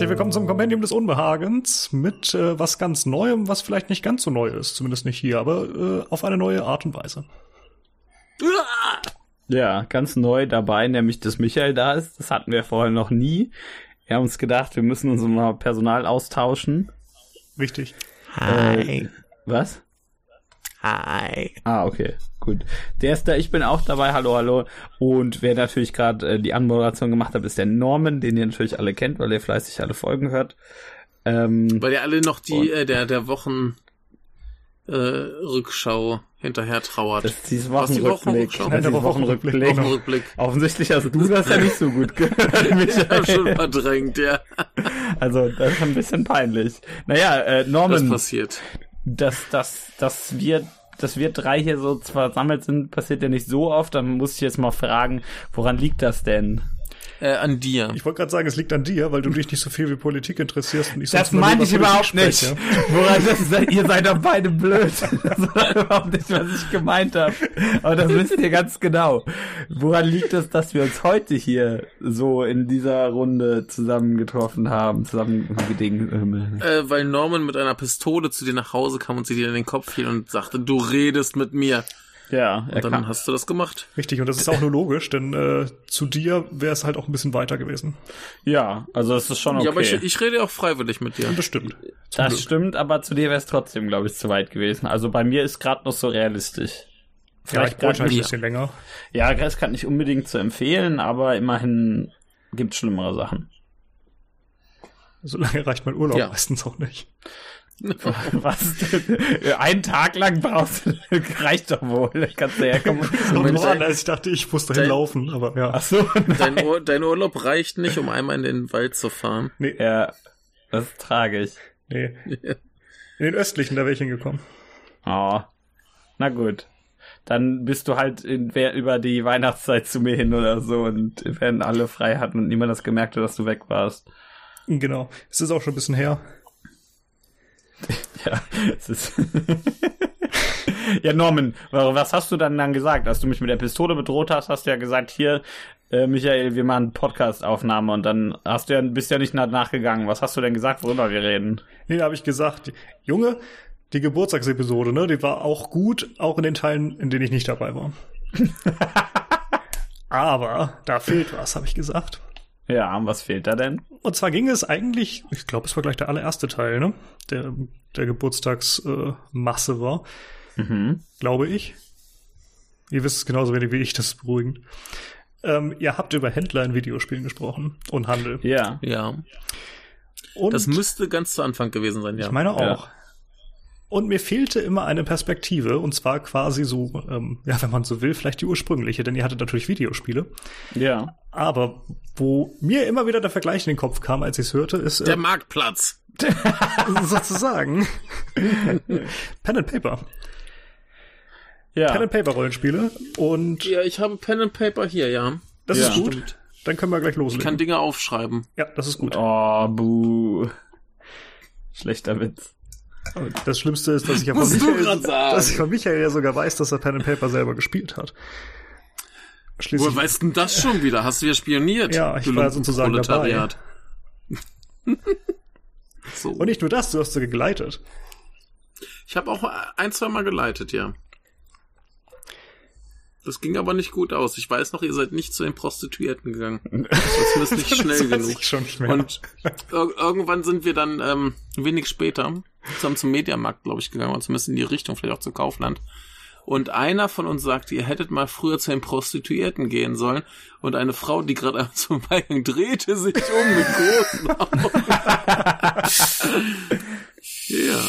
Herzlich willkommen zum Kompendium des Unbehagens mit äh, was ganz Neuem, was vielleicht nicht ganz so neu ist, zumindest nicht hier, aber äh, auf eine neue Art und Weise. Ja, ganz neu dabei, nämlich dass Michael da ist. Das hatten wir vorher noch nie. Wir haben uns gedacht, wir müssen uns mal Personal austauschen. Richtig. Hi. Äh, was? Hi. Ah, okay, gut. Der ist da, ich bin auch dabei, hallo, hallo. Und wer natürlich gerade äh, die Anmoderation gemacht hat, ist der Norman, den ihr natürlich alle kennt, weil ihr fleißig alle Folgen hört. Ähm, weil ihr alle noch die, äh, der, der Wochen äh, Rückschau hinterher trauert. Das ist dieses Wochenrückblick. Die Wochenrückblick. Wochenrückblick. Wochenrückblick. Offensichtlich hast du das ja nicht so gut gehört. ich hab schon verdrängt, ja. Also, das ist ein bisschen peinlich. Naja, äh, Norman. Was passiert? Dass, dass, dass wir dass wir drei hier so versammelt sind, passiert ja nicht so oft. Dann muss ich jetzt mal fragen, woran liegt das denn? Äh, an dir. Ich wollte gerade sagen, es liegt an dir, weil du dich nicht so viel wie Politik interessierst. Und ich das meine ich überhaupt nicht. Woran das ist, ihr seid doch beide blöd. Das war überhaupt nicht, was ich gemeint habe. Aber das wisst ihr ganz genau. Woran liegt es, dass wir uns heute hier so in dieser Runde zusammengetroffen haben, zusammengedingen? Äh, weil Norman mit einer Pistole zu dir nach Hause kam und sie dir in den Kopf fiel und sagte, du redest mit mir. Ja, und dann kann. hast du das gemacht. Richtig, und das ist auch nur logisch, denn äh, zu dir wäre es halt auch ein bisschen weiter gewesen. Ja, also es ist schon okay. Ja, aber ich, ich rede auch freiwillig mit dir. Das stimmt. Das Glück. stimmt, aber zu dir wäre es trotzdem, glaube ich, zu weit gewesen. Also bei mir ist gerade noch so realistisch. Vielleicht ja, ich halt ein bisschen länger. Ja, es kann nicht unbedingt zu empfehlen, aber immerhin gibt's schlimmere Sachen. So lange reicht mein Urlaub ja. meistens auch nicht. Was? Einen Tag lang brauchst du, reicht doch wohl. Kannst du herkommen. Moment, dein, also ich dachte, ich muss dahin dein, laufen, aber ja. Ach so, dein, Ur, dein, Urlaub reicht nicht, um einmal in den Wald zu fahren. Nee. Ja, das ist tragisch. Nee. In den östlichen, da wäre ich hingekommen. Oh. Na gut. Dann bist du halt in, über die Weihnachtszeit zu mir hin oder so und werden alle frei hatten und niemand das gemerkt hat, dass du weg warst. Genau. Es ist auch schon ein bisschen her. Ja, es ist. ja, Norman, was hast du dann dann gesagt? Als du mich mit der Pistole bedroht hast, hast du ja gesagt, hier, äh, Michael, wir machen Podcast-Aufnahme und dann hast du ja, bist ja nicht nachgegangen. Was hast du denn gesagt, worüber wir reden? Nee, da habe ich gesagt, Junge, die Geburtstagsepisode, ne, die war auch gut, auch in den Teilen, in denen ich nicht dabei war. Aber da fehlt was, habe ich gesagt. Ja, was fehlt da denn? Und zwar ging es eigentlich, ich glaube, es war gleich der allererste Teil, ne? Der, der Geburtstagsmasse äh, war. Mhm. Glaube ich. Ihr wisst es genauso wenig wie ich, das ist beruhigend. Ähm, ihr habt über Händler in Videospielen gesprochen und Handel. Ja. Ja. Und das müsste ganz zu Anfang gewesen sein, ja. Ich meine auch. Ja. Und mir fehlte immer eine Perspektive, und zwar quasi so, ähm, ja, wenn man so will, vielleicht die ursprüngliche, denn ihr hattet natürlich Videospiele. Ja. Aber wo mir immer wieder der Vergleich in den Kopf kam, als ich es hörte, ist. Äh, der Marktplatz. sozusagen. Pen and Paper. Ja. Pen and Paper Rollenspiele und. Ja, ich habe Pen and Paper hier, ja. Das ja. ist gut. Stimmt. Dann können wir gleich loslegen. Ich kann Dinge aufschreiben. Ja, das ist gut. Oh, buh. Schlechter Witz. Das Schlimmste ist, dass ich ja von Michael, dass ich von Michael ja sogar weiß, dass er Pen and Paper selber gespielt hat. Schließlich Woher weißt du das schon wieder? Hast du ja spioniert? Ja, ich war sozusagen dabei. so. Und nicht nur das, du hast sie gegleitet. Ich habe auch ein, zwei Mal geleitet, ja. Das ging aber nicht gut aus. Ich weiß noch, ihr seid nicht zu den Prostituierten gegangen. Das ist nicht schnell genug. Schon. Und ir irgendwann sind wir dann ähm, wenig später zusammen zum Mediamarkt, glaube ich, gegangen, oder zumindest in die Richtung, vielleicht auch zu Kaufland. Und einer von uns sagte, ihr hättet mal früher zu den Prostituierten gehen sollen. Und eine Frau, die gerade zum Weinen drehte sich um mit großen Augen. ja.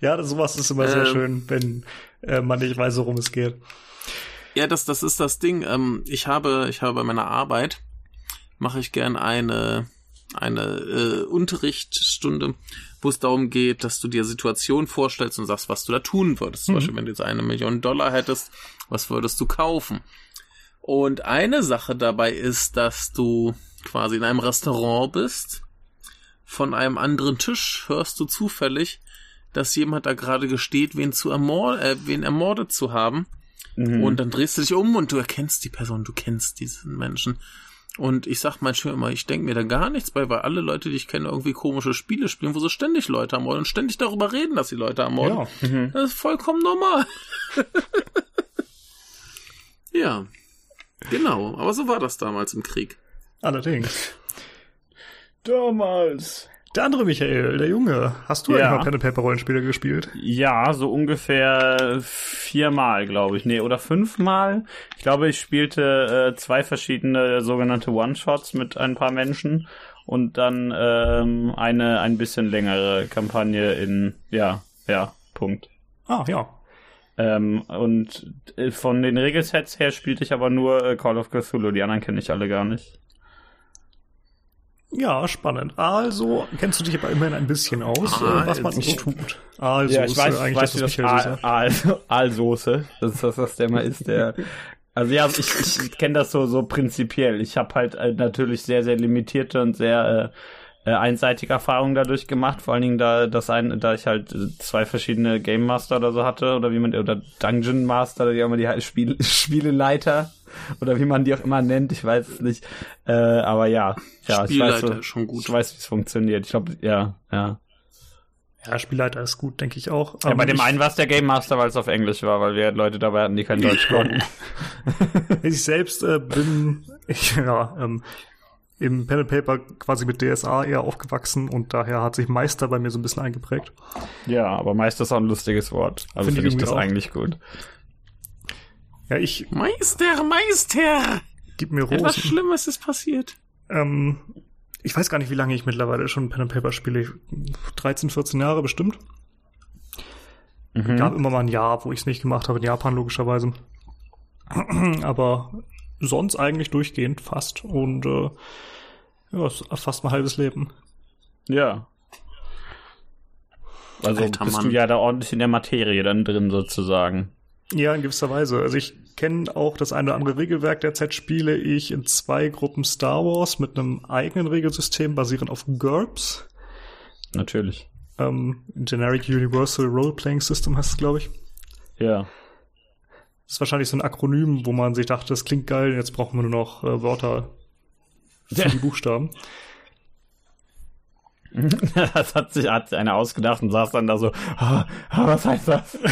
Ja, sowas ist immer sehr ähm, schön, wenn äh, man nicht weiß, worum es geht. Ja, das, das ist das Ding. Ähm, ich habe, ich habe bei meiner Arbeit mache ich gern eine eine äh, Unterrichtsstunde, wo es darum geht, dass du dir Situationen vorstellst und sagst, was du da tun würdest. Zum mhm. Beispiel, wenn du jetzt eine Million Dollar hättest, was würdest du kaufen? Und eine Sache dabei ist, dass du quasi in einem Restaurant bist. Von einem anderen Tisch hörst du zufällig, dass jemand da gerade gesteht, wen zu ermord äh, wen ermordet zu haben. Mhm. Und dann drehst du dich um und du erkennst die Person, du kennst diesen Menschen. Und ich sag manchmal immer, ich denke mir da gar nichts bei, weil alle Leute, die ich kenne, irgendwie komische Spiele spielen, wo sie ständig Leute ermorden und ständig darüber reden, dass sie Leute ermorden. Ja. Mhm. Das ist vollkommen normal. ja. Genau. Aber so war das damals im Krieg. Allerdings. Damals. Der andere Michael, der Junge, hast du ja. eigentlich mal Pen Paper Rollenspiele gespielt? Ja, so ungefähr viermal, glaube ich. Nee, oder fünfmal. Ich glaube, ich spielte äh, zwei verschiedene sogenannte One-Shots mit ein paar Menschen und dann ähm, eine ein bisschen längere Kampagne in, ja, ja, Punkt. Ah, ja. Ähm, und äh, von den Regelsets her spielte ich aber nur äh, Call of Cthulhu, die anderen kenne ich alle gar nicht. Ja, spannend. Also, kennst du dich aber immerhin ein bisschen aus, ah, was man so tut. Aalsoße, ja, ich weiß, eigentlich weiß, das, das Aal, Aalsoße, das ist das, was der mal ist, der also ja, ich, ich kenne das so so prinzipiell. Ich habe halt äh, natürlich sehr sehr limitierte und sehr äh, äh, einseitige Erfahrungen dadurch gemacht. Vor allen Dingen da das ein, da ich halt äh, zwei verschiedene Game Master oder so hatte oder wie man oder Dungeon Master oder wie immer die halt Spiel, Spieleleiter oder wie man die auch immer nennt, ich weiß es nicht. Äh, aber ja, ja, ich weiß, so, schon gut. ich weiß, wie es funktioniert. Ich glaube, ja, ja. Ja, Spielleiter ist gut, denke ich auch. Ja, bei dem einen war es der Game Master, weil es auf Englisch war, weil wir Leute dabei hatten, die kein Deutsch konnten. ich selbst äh, bin ich, ja, ähm, im Pen and Paper quasi mit DSA eher aufgewachsen und daher hat sich Meister bei mir so ein bisschen eingeprägt. Ja, aber Meister ist auch ein lustiges Wort. Also finde find ich das auch. eigentlich gut. Ja, ich. Meister, Meister! Gib mir Rosen. Etwas Schlimmes ist passiert. Ähm, ich weiß gar nicht, wie lange ich mittlerweile schon Pen and Paper spiele. 13, 14 Jahre bestimmt. Mhm. Gab immer mal ein Jahr, wo ich es nicht gemacht habe, in Japan logischerweise. Aber sonst eigentlich durchgehend fast. Und äh, ja, fast mein halbes Leben. Ja. Also Alter, bist Mann. du ja da ordentlich in der Materie dann drin sozusagen. Ja, in gewisser Weise. Also ich kenne auch das eine oder andere Regelwerk. Derzeit spiele ich in zwei Gruppen Star Wars mit einem eigenen Regelsystem basierend auf GURPS. Natürlich. Ähm, Generic Universal Role Playing System heißt es, glaube ich. Ja. Das ist wahrscheinlich so ein Akronym, wo man sich dachte, das klingt geil, jetzt brauchen wir nur noch äh, Wörter für die Buchstaben. das hat sich, hat sich einer ausgedacht und saß dann da so, oh, was heißt das?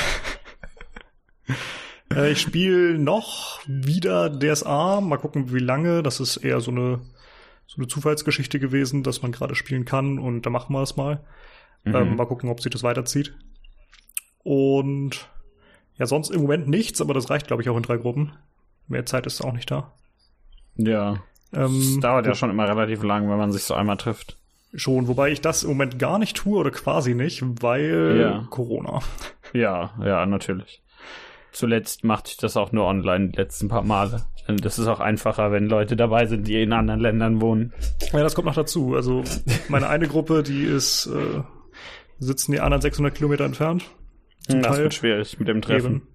Äh, ich spiele noch wieder DSA. Mal gucken, wie lange. Das ist eher so eine, so eine Zufallsgeschichte gewesen, dass man gerade spielen kann und da machen wir es mal. Mhm. Ähm, mal gucken, ob sich das weiterzieht. Und ja, sonst im Moment nichts, aber das reicht, glaube ich, auch in drei Gruppen. Mehr Zeit ist auch nicht da. Ja. Ähm, das dauert ja schon immer relativ lang, wenn man sich so einmal trifft. Schon, wobei ich das im Moment gar nicht tue oder quasi nicht, weil ja. Corona. Ja, ja, natürlich. Zuletzt machte ich das auch nur online, die letzten paar Male. Das ist auch einfacher, wenn Leute dabei sind, die in anderen Ländern wohnen. Ja, das kommt noch dazu. Also meine eine Gruppe, die ist, äh, sitzen die anderen 600 Kilometer entfernt. Das Teil. wird schwierig mit dem Treffen. Eben.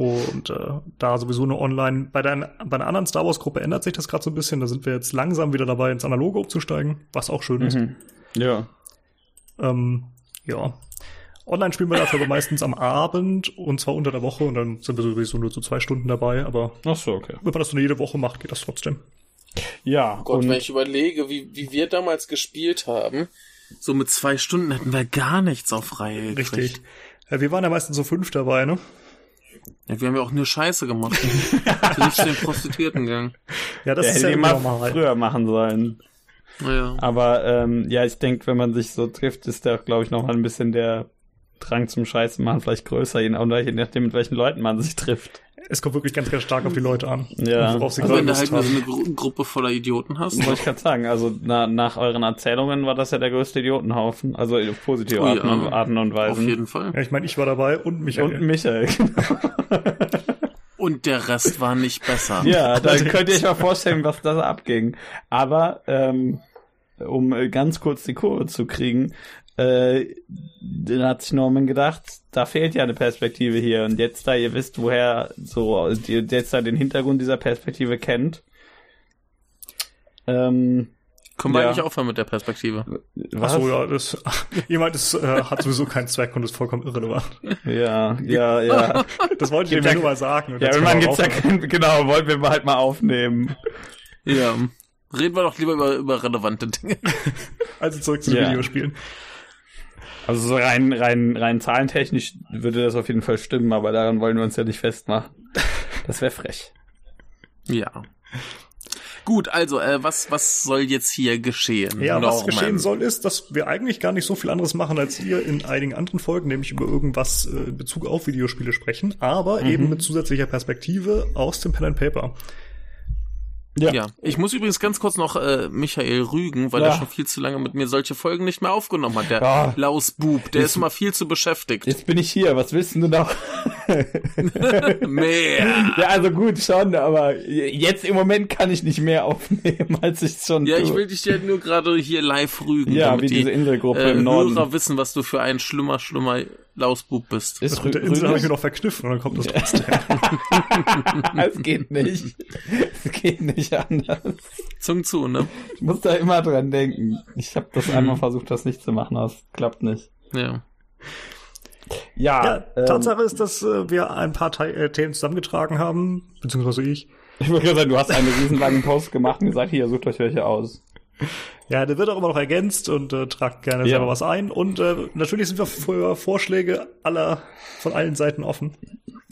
Und äh, da sowieso nur online. Bei, der, bei einer anderen Star Wars Gruppe ändert sich das gerade so ein bisschen. Da sind wir jetzt langsam wieder dabei, ins Analoge umzusteigen, was auch schön ist. Mhm. Ja. Ähm, ja. Online spielen wir dafür aber meistens am Abend und zwar unter der Woche und dann sind wir sowieso nur so zwei Stunden dabei, aber Ach so, okay. wenn man das nur jede Woche macht, geht das trotzdem. Ja. Oh Gott, wenn ich überlege, wie, wie wir damals gespielt haben, so mit zwei Stunden hätten wir gar nichts auf Reihe gekriegt. Richtig. Ja, wir waren ja meistens so fünf dabei, ne? Ja, wir haben ja auch nur Scheiße gemacht. du nicht zu den Prostituierten gegangen. Ja, das ja, ist ja immer normal. früher machen sollen. Ja. Aber ähm, ja, ich denke, wenn man sich so trifft, ist da, glaube ich, noch mal ein bisschen der Drang zum Scheißen machen vielleicht größer, je nachdem, mit welchen Leuten man sich trifft. Es kommt wirklich ganz, ganz stark auf die Leute an. Ja. Worauf sie also wenn du halt nur so eine Gru Gruppe voller Idioten hast. Wollte ich gerade sagen, also na, nach euren Erzählungen war das ja der größte Idiotenhaufen. Also auf positive oh, Arten, ja. und, Arten und Weisen. Auf jeden Fall. Ja, ich meine, ich war dabei und Michael. Und Michael, genau. Und der Rest war nicht besser. Ja, da könnt ihr euch mal vorstellen, was da abging. Aber ähm, um ganz kurz die Kurve zu kriegen, äh, dann hat sich Norman gedacht, da fehlt ja eine Perspektive hier. Und jetzt, da ihr wisst, woher so, jetzt da den Hintergrund dieser Perspektive kennt, ähm, können wir ja. eigentlich aufhören mit der Perspektive? Was? Achso, ja, das, jemand das äh, hat sowieso keinen Zweck und ist vollkommen irrelevant. Ja, ja, ja. Das wollte ich dir nur mal sagen. Ja, wenn man gibt's ja kein, genau, wollten wir halt mal aufnehmen. Ja. Reden wir doch lieber über, über relevante Dinge. Also zurück zu den Ja. Videospielen. Also so rein, rein, rein zahlentechnisch würde das auf jeden Fall stimmen, aber daran wollen wir uns ja nicht festmachen. Das wäre frech. Ja. Gut, also, äh, was, was soll jetzt hier geschehen? Ja, was Norman? geschehen soll, ist, dass wir eigentlich gar nicht so viel anderes machen, als ihr in einigen anderen Folgen, nämlich über irgendwas äh, in Bezug auf Videospiele sprechen, aber eben mit zusätzlicher Perspektive aus dem Pen and Paper. Ja. ich muss übrigens ganz kurz noch äh, Michael rügen, weil Ja. er schon viel zu lange mit mir solche Folgen nicht mehr aufgenommen hat. Der Ja. Lausbub, der ist immer viel zu beschäftigt. Jetzt bin ich hier, was willst du noch? Mehr. Ja, also gut, schon, aber jetzt im Moment kann ich nicht mehr aufnehmen, als ich schon Ja, tue. ich will dich ja nur gerade hier live rügen, Ja, damit wie die diese Inselgruppe äh, im Norden. Hörer wissen, was du für ein schlimmer, schlimmer Lausbub bist. Ist Das mit der Insel habe ich mir noch verkniffen und dann kommt das trotzdem. Es geht nicht. Es geht nicht anders. Zung zu, ne? Ich muss da immer dran denken. Ich habe das einmal versucht, das nicht zu machen, aber es klappt nicht. Ja. Ja, Ja, ähm, Tatsache ist, dass äh, wir ein paar Te äh, Themen zusammengetragen haben, beziehungsweise ich. ich gerade sagen, du hast einen riesenlangen Post gemacht und gesagt, hier, sucht euch welche aus. Ja, der wird auch immer noch ergänzt und äh, tragt gerne Ja. selber was ein. Und äh, natürlich sind wir für Vorschläge aller von allen Seiten offen.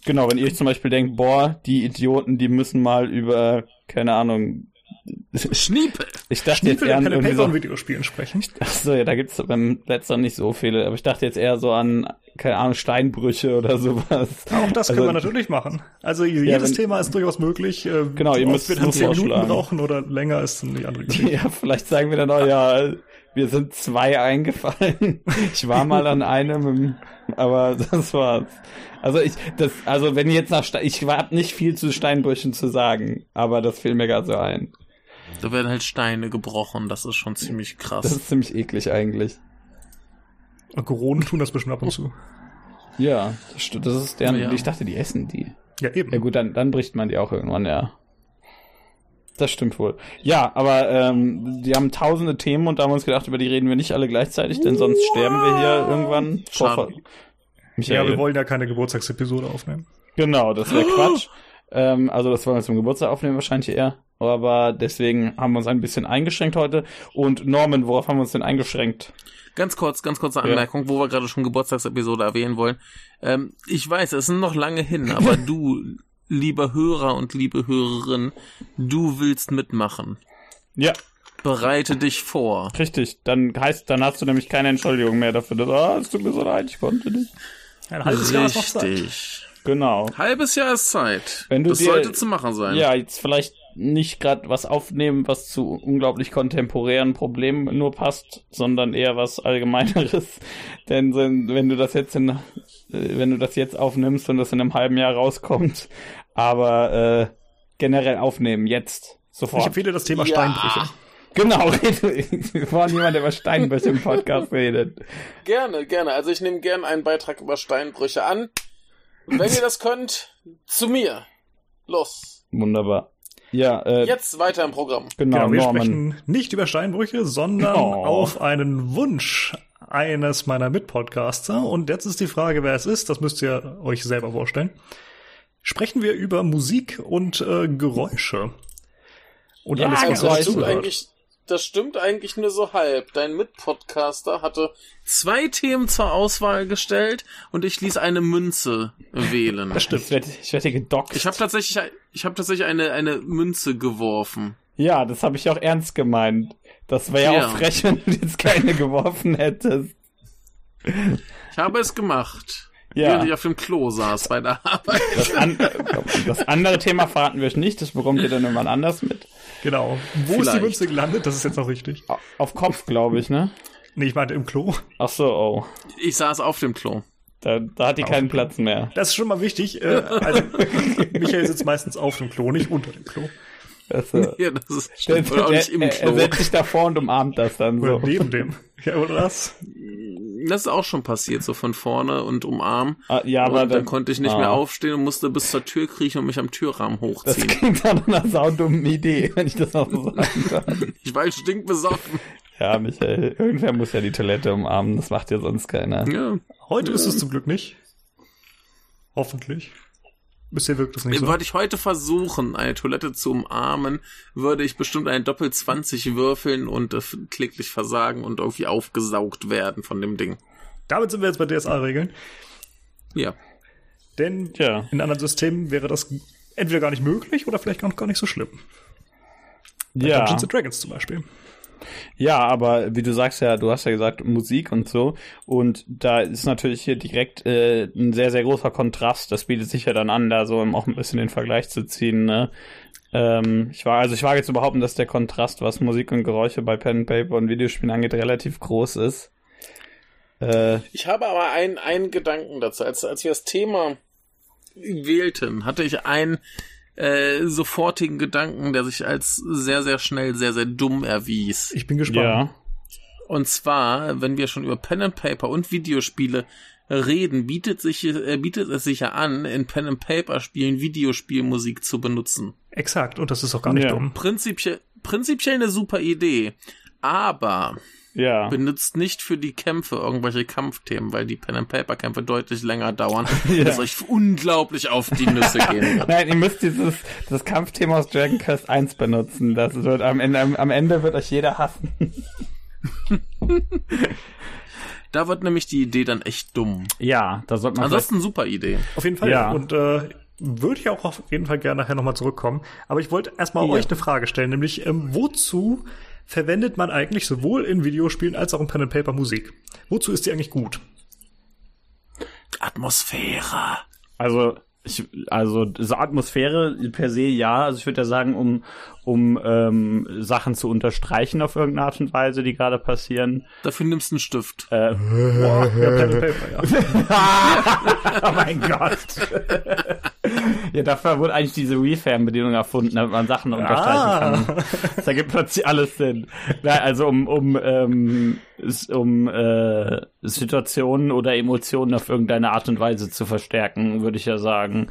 Genau, wenn ihr euch zum Beispiel denkt, boah, die Idioten, die müssen mal über, keine Ahnung, Schniepe. ich dachte Schniepel jetzt eher an so, Videospielen sprechen. ach so, ja, da gibt's beim letzten nicht so viele, aber ich dachte jetzt eher so an, keine Ahnung, Steinbrüche oder sowas. Auch das Also- können wir natürlich machen. Also jedes wenn- Thema ist durchaus möglich. Äh, Genau, ihr müsst wir dann zehn Minuten brauchen oder länger ist dann die andere Geschichte. Ja, vielleicht sagen wir dann auch, ja, wir sind zwei eingefallen. Ich war mal an einem, aber das war's. Also ich, das, also wenn jetzt nach, Ste ich habe nicht viel zu Steinbrüchen zu sagen, aber das fiel mir gerade so ein. Da werden halt Steine gebrochen, das ist schon ziemlich Das krass. ist ziemlich eklig eigentlich. Und Koronen tun das bestimmt ab und zu. Ja, das, das ist deren, Ja. ich dachte, die essen die. Ja, eben. Ja gut, dann, dann bricht man die auch irgendwann, ja. Das stimmt wohl. Ja, aber ähm, die haben tausende Themen und da haben wir uns gedacht, über die reden wir nicht alle gleichzeitig, denn sonst sterben wir hier irgendwann. Schade. Vor- Ja, Michael. wir wollen ja keine Geburtstagsepisode aufnehmen. Genau, das wäre Quatsch. Ähm, also das wollen wir zum Geburtstag aufnehmen wahrscheinlich eher. Aber deswegen haben wir uns ein bisschen eingeschränkt heute. Und Norman, worauf haben wir uns denn eingeschränkt? Ganz kurz, ganz kurze Anmerkung, wo wir gerade schon Geburtstagsepisode erwähnen wollen. Ähm, ich weiß, es sind noch lange hin, aber du, lieber Hörer und liebe Hörerin, du willst mitmachen. Ja, Bereite dich vor. richtig. Dann heißt, dann hast du nämlich keine Entschuldigung mehr dafür. Dass, ah, es tut mir so leid, ich konnte nicht. Ein halbes Jahr ist noch Zeit. Richtig. Genau. Halbes Jahr ist Zeit. Wenn du das dir- sollte zu machen sein. Ja, jetzt vielleicht nicht gerade was aufnehmen, was zu unglaublich kontemporären Problemen nur passt, sondern eher was Allgemeineres. Denn wenn du das jetzt in, äh, wenn du das jetzt aufnimmst und das in einem halben Jahr rauskommt, aber äh, generell aufnehmen, jetzt, Ich sofort. empfehle das Thema Ja. Steinbrüche. Genau, wir wollen jemand, der über Steinbrüche im Podcast redet. Gerne, gerne. Also ich nehme gerne einen Beitrag über Steinbrüche an. Wenn ihr das könnt, zu mir. Los. Wunderbar. Ja, äh, Jetzt weiter im Programm. genau, Genau, wir Norman. sprechen nicht über Steinbrüche, sondern Oh. auf einen Wunsch eines meiner Mitpodcaster. Und jetzt ist die Frage, wer es ist. Das müsst ihr euch selber vorstellen. Sprechen wir über Musik und äh, Geräusche. Und Ja, alles, was dazu gehört. eigentlich, das stimmt eigentlich nur so halb. Dein Mitpodcaster hatte zwei Themen zur Auswahl gestellt und ich ließ eine Münze wählen. Das stimmt. Ich werde ich werd hier gedockt. Ich habe tatsächlich, ich habe tatsächlich eine eine Münze geworfen. Ja, das habe ich auch ernst gemeint. Das wäre ja Ja. auch frech, wenn du jetzt keine geworfen hättest. Ich habe es gemacht, Ja. während ich auf dem Klo saß bei der Arbeit. Das, an das andere Thema verraten wir euch nicht, das bekommt ihr dann irgendwann anders mit. Genau. Wo ist die Vielleicht. Münze gelandet? Das ist jetzt noch richtig. Auf Kopf, glaube ich, ne? Nee, ich meinte im Klo. Ach so, oh. Ich saß auf dem Klo. Da, da hat die keinen Platz mehr. Das ist schon mal wichtig. Äh, also, Michael sitzt meistens auf dem Klo, nicht unter dem Klo. Also, Ja, das ist der, oder auch nicht im er, er Klo. setzt sich davor und umarmt das dann Oder so. neben dem. Ja, oder das? Das ist auch schon passiert, so von vorne und umarmen. Ah, ja, aber und dann konnte ich nicht ah. mehr aufstehen und musste bis zur Tür kriechen und mich am Türrahmen Das hochziehen. klingt nach einer saudummen Idee, wenn ich das auch so sagen kann. Ich war stinkbesoffen. Ja, Michael, irgendwer muss ja die Toilette umarmen, das macht ja sonst keiner. Ja. Heute ist es zum Glück nicht. Hoffentlich. Bisher wirkt es nicht so. Würde ich heute versuchen, eine Toilette zu umarmen, würde ich bestimmt eine Doppel 20 würfeln und äh, kläglich versagen und irgendwie aufgesaugt werden von dem Ding. Damit sind wir jetzt bei DSA-Regeln. Ja. Denn Tja. in anderen Systemen wäre das entweder gar nicht möglich oder vielleicht gar, gar nicht so schlimm. Bei Ja. Dungeons and Dragons zum Beispiel. Ja, aber wie du sagst ja, du hast ja gesagt Musik und so und da ist natürlich hier direkt äh, ein sehr, sehr großer Kontrast. Das bietet sich ja dann an, da so auch ein bisschen den Vergleich zu ziehen, ne? Ähm, ich war, also ich wage zu behaupten, dass der Kontrast, was Musik und Geräusche bei Pen Paper und Videospielen angeht, relativ groß ist. Äh, Ich habe aber einen, einen Gedanken dazu. Als, als wir das Thema wählten, hatte ich einen äh, sofortigen Gedanken, der sich als sehr, sehr schnell sehr, sehr dumm erwies. Ich bin gespannt. ja. Und zwar, wenn wir schon über Pen and Paper und Videospiele reden, bietet, sich, äh, bietet es sich ja an, in Pen and Paper Spielen Videospielmusik zu benutzen. Exakt. Und das ist auch gar nicht Ja. dumm. Prinzipiell, prinzipiell eine super Idee. Aber Ja. benutzt nicht für die Kämpfe irgendwelche Kampfthemen, weil die Pen and Paper Kämpfe deutlich länger dauern und es euch unglaublich auf die Nüsse gehen wird. Nein, ihr müsst dieses das Kampfthema aus Dragon Quest 1 benutzen. Das wird am Ende, am, am Ende wird euch jeder hassen. Da wird nämlich die Idee dann echt dumm. Ja, da sollte man Ansonsten super Idee. Auf jeden Fall. Ja. Und äh, würde ich auch auf jeden Fall gerne nachher nochmal zurückkommen. Aber ich wollte erstmal Ja. euch eine Frage stellen, nämlich ähm, wozu verwendet man eigentlich sowohl in Videospielen als auch in Pen and Paper Musik? Wozu ist die eigentlich gut? Atmosphäre. Also, ich, also diese Atmosphäre per se ja. Also ich würde ja sagen, um, um ähm, Sachen zu unterstreichen auf irgendeine Art und Weise, die gerade passieren. Dafür nimmst du einen Stift. Äh, Boah, ja, Pen Paper, ja. oh mein Gott. ja, dafür wurde eigentlich diese Refam-Bedienung erfunden, damit man Sachen unterstreichen kann. Das ergibt plötzlich alles Sinn. Nein, also um, um, ähm, um äh, Situationen oder Emotionen auf irgendeine Art und Weise zu verstärken, würde ich ja sagen.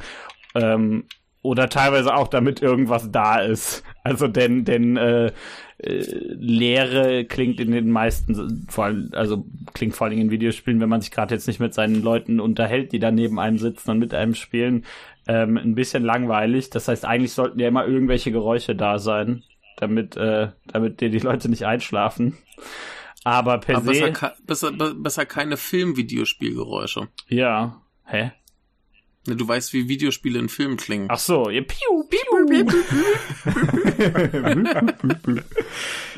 Ähm, oder teilweise auch, damit irgendwas da ist. Also denn, denn äh, äh, Leere klingt in den meisten, vor allem, also klingt vor allem in Videospielen, wenn man sich gerade jetzt nicht mit seinen Leuten unterhält, die da neben einem sitzen und mit einem spielen, ähm, ein bisschen langweilig. Das heißt, eigentlich sollten ja immer irgendwelche Geräusche da sein, damit, äh, damit dir die Leute nicht einschlafen. Aber per Aber se, besser, besser, be- besser keine Film-Videospielgeräusche. ja, hä? Ne, Du weißt, wie Videospiele in Filmen klingen. Ach so, ihr piu, piu.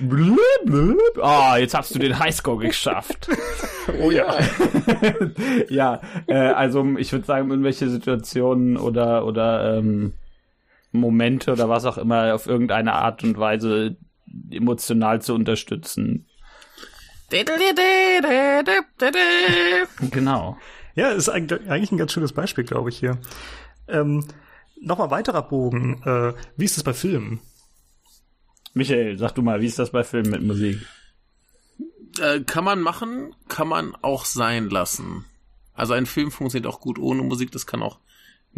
blub. Ah, jetzt hast du den Highscore geschafft. Oh ja. ja, äh, also ich würde sagen, irgendwelche Situationen oder oder ähm, Momente oder was auch immer auf irgendeine Art und Weise emotional zu unterstützen. Genau. Ja, ist eigentlich ein ganz schönes Beispiel, glaube ich, hier. Ähm, Nochmal weiterer Bogen. Äh, wie ist es bei Filmen? Michael, sag du mal, wie ist das bei Filmen mit Musik? Äh, kann man machen, kann man auch sein lassen. Also ein Film funktioniert auch gut ohne Musik, das kann auch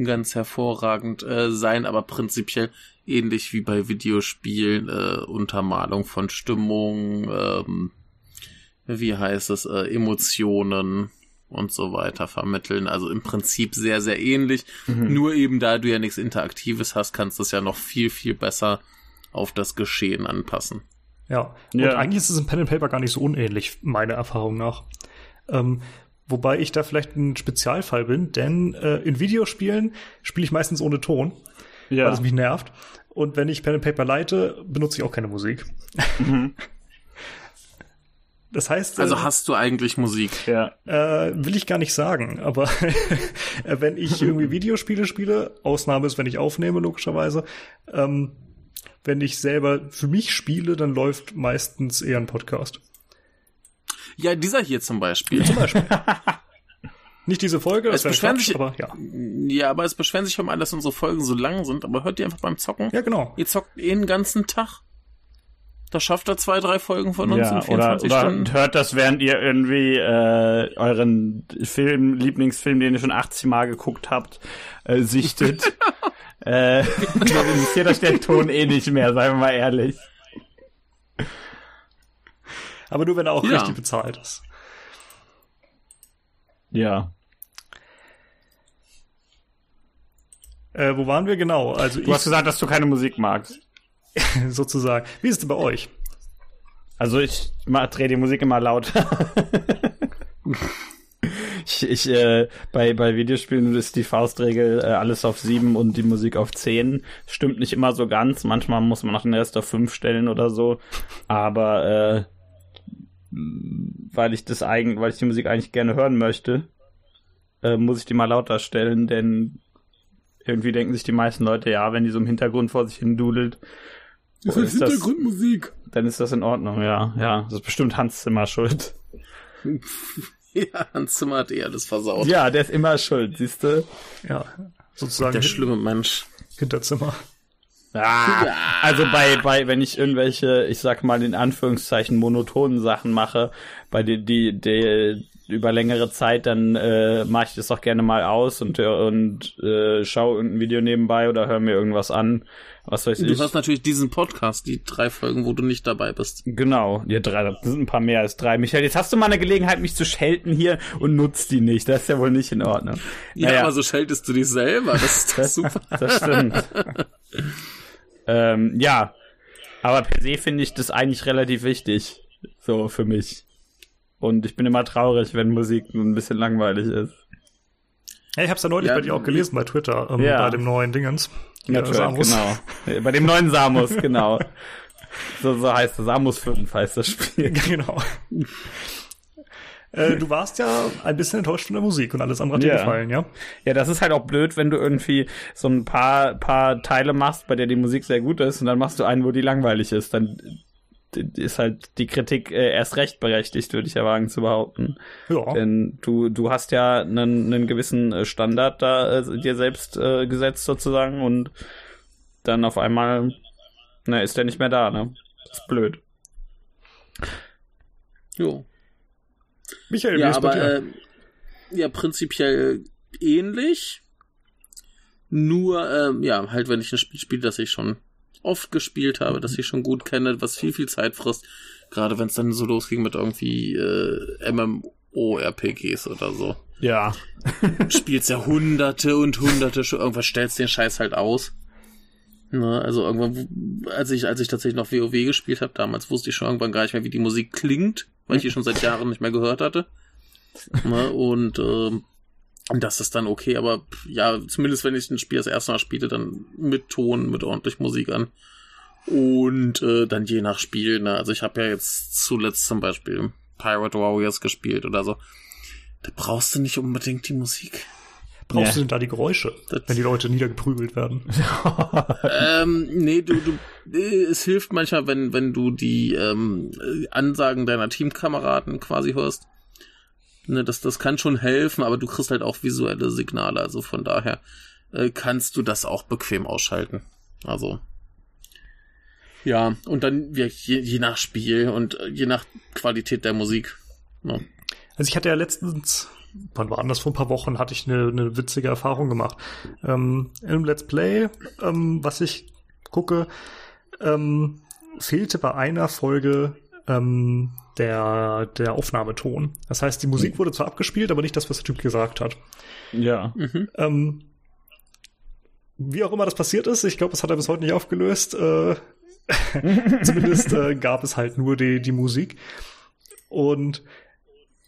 ganz hervorragend äh, sein, aber prinzipiell ähnlich wie bei Videospielen, äh, Untermalung von Stimmung, ähm, wie heißt es, äh, Emotionen und so weiter vermitteln. Also im Prinzip sehr, sehr ähnlich. Nur eben da du ja nichts Interaktives hast, kannst du es ja noch viel, viel besser auf das Geschehen anpassen. Ja. Und Ja. eigentlich ist es in Pen and Paper gar nicht so unähnlich, meiner Erfahrung nach. Ähm, wobei ich da vielleicht ein Spezialfall bin, denn äh, in Videospielen spiele ich meistens ohne Ton, weil Ja. das mich nervt. Und wenn ich Pen and Paper leite, benutze ich auch keine Musik. Das heißt, Also äh, hast du eigentlich Musik? ja. äh, will ich gar nicht sagen, aber wenn ich irgendwie Videospiele spiele, Ausnahme ist, wenn ich aufnehme, logischerweise, ähm, wenn ich selber für mich spiele, dann läuft meistens eher ein Podcast. Ja, dieser hier zum Beispiel. Zum Beispiel. Nicht diese Folge, das Es wäre beschweren Quatsch, sich- aber ja. Ja, aber es beschweren sich immer, dass unsere Folgen so lang sind, aber hört ihr einfach beim Zocken. Ja, genau. Ihr zockt eh den ganzen Tag. Da schafft er zwei, drei Folgen von uns Ja, in oder, 24 oder Stunden. hört das, während ihr irgendwie äh, euren Film, Lieblingsfilm, den ihr schon 80 Mal geguckt habt, äh, sichtet. äh, dann interessiert euch der Ton eh nicht mehr, seien wir mal ehrlich. Aber nur wenn er auch Ja. richtig bezahlt ist. Ja. Äh, wo waren wir genau? Also du hast gesagt, dass du keine Musik magst. sozusagen. Wie ist es bei euch? Also ich drehe die Musik immer laut. ich, ich äh, bei, bei Videospielen ist die Faustregel äh, alles auf sieben und die Musik auf zehn. Stimmt nicht immer so ganz. Manchmal muss man noch den Rest auf fünf stellen oder so. Aber äh, weil ich das eigen, weil ich die Musik eigentlich gerne hören möchte, äh, muss ich die mal lauter stellen, denn irgendwie denken sich die meisten Leute, ja, wenn die so im Hintergrund vor sich hin dudelt, das ist, ist Hintergrundmusik. Das, dann ist das in Ordnung, ja. Ja, das ist bestimmt Hans Zimmer schuld. ja, Hans Zimmer hat eh alles versaut. Ja, der ist immer schuld, siehst du? Ja, sozusagen. Der schlimme Mensch. Hinterzimmer. Ah, also bei, bei, wenn ich irgendwelche, ich sag mal in Anführungszeichen monotonen Sachen mache, bei die, die, die über längere Zeit, dann äh, mache ich das auch gerne mal aus und, und äh, schaue irgendein Video nebenbei oder höre mir irgendwas an. Was weiß du ich. Du hast natürlich diesen Podcast, die drei Folgen, wo du nicht dabei bist. Genau, ja, drei, das sind ein paar mehr als drei. Michael, jetzt hast du mal eine Gelegenheit, mich zu schelten hier und nutzt die nicht. Das ist ja wohl nicht in Ordnung. Ja, naja. aber so scheltest du dich selber. Das ist das, super. Das stimmt. ähm, ja, aber per se finde ich das eigentlich relativ wichtig. So für mich. Und ich bin immer traurig, wenn Musik ein bisschen langweilig ist. Ja, ich hab's ja neulich ja, bei dir auch gelesen bei Twitter, ähm, ja. bei dem neuen Dingens. Natürlich, genau. Bei dem neuen Samus, genau. So, so heißt es. Samus 5 heißt das Spiel. Genau. Äh, du warst ja ein bisschen enttäuscht von der Musik und alles andere hat dir gefallen, ja? Ja, das ist halt auch blöd, wenn du irgendwie so ein paar, paar Teile machst, bei der die Musik sehr gut ist und dann machst du einen, wo die langweilig ist. Dann ist halt die Kritik äh, erst recht berechtigt, würde ich ja wagen zu behaupten. Ja. Denn du, du hast ja einen, einen gewissen äh, Standard da äh, dir selbst äh, gesetzt sozusagen und dann auf einmal, na, ist der nicht mehr da, ne? Das ist blöd. Jo. Michael, ja, aber äh, ja, prinzipiell ähnlich. Nur, äh, ja, halt, wenn ich ein Spiel spiele, das ich schon oft gespielt habe, das ich schon gut kenne, was viel, viel Zeit frisst. Gerade wenn es dann so losging mit irgendwie äh, MMORPGs oder so. Ja. Spielst ja hunderte und hunderte, schon irgendwas stellst den Scheiß halt aus. Ne, also irgendwann, als ich, als ich tatsächlich noch WoW gespielt habe, damals wusste ich schon irgendwann gar nicht mehr, wie die Musik klingt, weil ich die schon seit Jahren nicht mehr gehört hatte. Ne, und ähm, das ist dann okay, aber ja, zumindest wenn ich ein Spiel das erste Mal spiele, dann mit Ton, mit ordentlich Musik an. Und äh, dann je nach Spiel, ne? Also ich habe ja jetzt zuletzt zum Beispiel Pirate Warriors gespielt oder so. Da brauchst du nicht unbedingt die Musik. Brauchst ja. du denn da die Geräusche, das wenn die Leute niedergeprügelt werden? ähm, nee, du, du, äh, es hilft manchmal, wenn, wenn du die ähm, Ansagen deiner Teamkameraden quasi hörst. Ne, das, das kann schon helfen, aber du kriegst halt auch visuelle Signale. Also von daher äh, kannst du das auch bequem ausschalten. Also. Ja, und dann je, je nach Spiel und äh, je nach Qualität der Musik. Ne. Also ich hatte ja letztens, wann war das vor ein paar Wochen, hatte ich eine, eine witzige Erfahrung gemacht. Ähm, Im Let's Play, ähm, was ich gucke, ähm, fehlte bei einer Folge ähm, der, der Aufnahmeton. Das heißt, die Musik wurde zwar abgespielt, aber nicht das, was der Typ gesagt hat. Ja. Mhm. Ähm, wie auch immer das passiert ist, ich glaube, das hat er bis heute nicht aufgelöst. Äh, zumindest äh, gab es halt nur die, die Musik. Und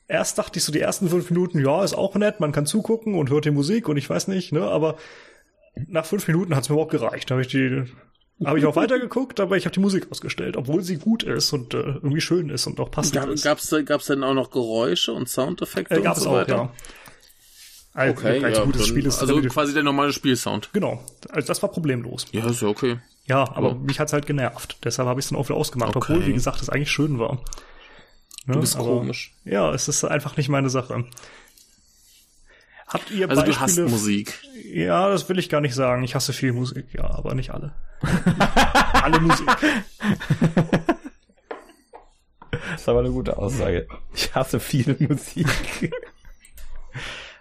erst dachte ich so die ersten fünf Minuten, ja, ist auch nett, man kann zugucken und hört die Musik und ich weiß nicht, ne, aber nach fünf Minuten hat es mir auch gereicht. Da habe ich die habe ich auch weitergeguckt, aber ich habe die Musik ausgestellt, obwohl sie gut ist und äh, irgendwie schön ist und auch passend Gab, ist. Gab's, gab's denn auch noch Geräusche und Soundeffekte äh, gab und so weiter? Auch, ja. Also, okay, ja, gutes Spiel ist also quasi der normale Spielsound. Genau, also das war problemlos. Ja, ist ja okay. Ja, aber ja. mich hat's halt genervt. Deshalb habe ich es dann auch wieder ausgemacht, okay. obwohl, wie gesagt, es eigentlich schön war. Ne? Du bist aber, komisch. Ja, es ist einfach nicht meine Sache. Habt ihr also Beispiele? du hast Musik. Ja, das will ich gar nicht sagen. Ich hasse viel Musik, ja, aber nicht alle. alle Musik. Das ist aber eine gute Aussage. Ich hasse viel Musik.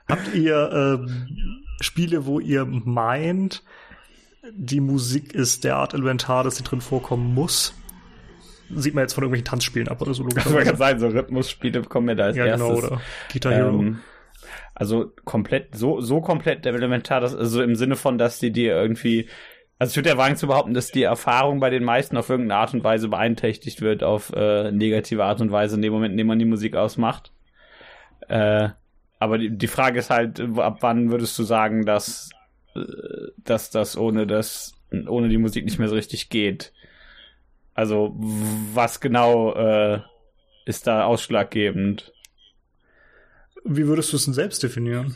Habt ihr ähm, Spiele, wo ihr meint, die Musik ist derart elementar, dass sie drin vorkommen muss? Sieht man jetzt von irgendwelchen Tanzspielen ab oder so. Das kann sein, so Rhythmusspiele kommen mir da als ja, erstes. Genau, oder Guitar Hero. Ähm, also komplett, so, so komplett elementar, dass, also im Sinne von, dass die dir irgendwie, also ich würde ja wagen zu behaupten, dass die Erfahrung bei den meisten auf irgendeine Art und Weise beeinträchtigt wird, auf äh, negative Art und Weise in dem Moment, in dem man die Musik ausmacht. Äh, aber die, die Frage ist halt, ab wann würdest du sagen, dass, äh, dass das ohne das, ohne die Musik nicht mehr so richtig geht? Also, was genau äh, ist da ausschlaggebend? Wie würdest du es denn selbst definieren?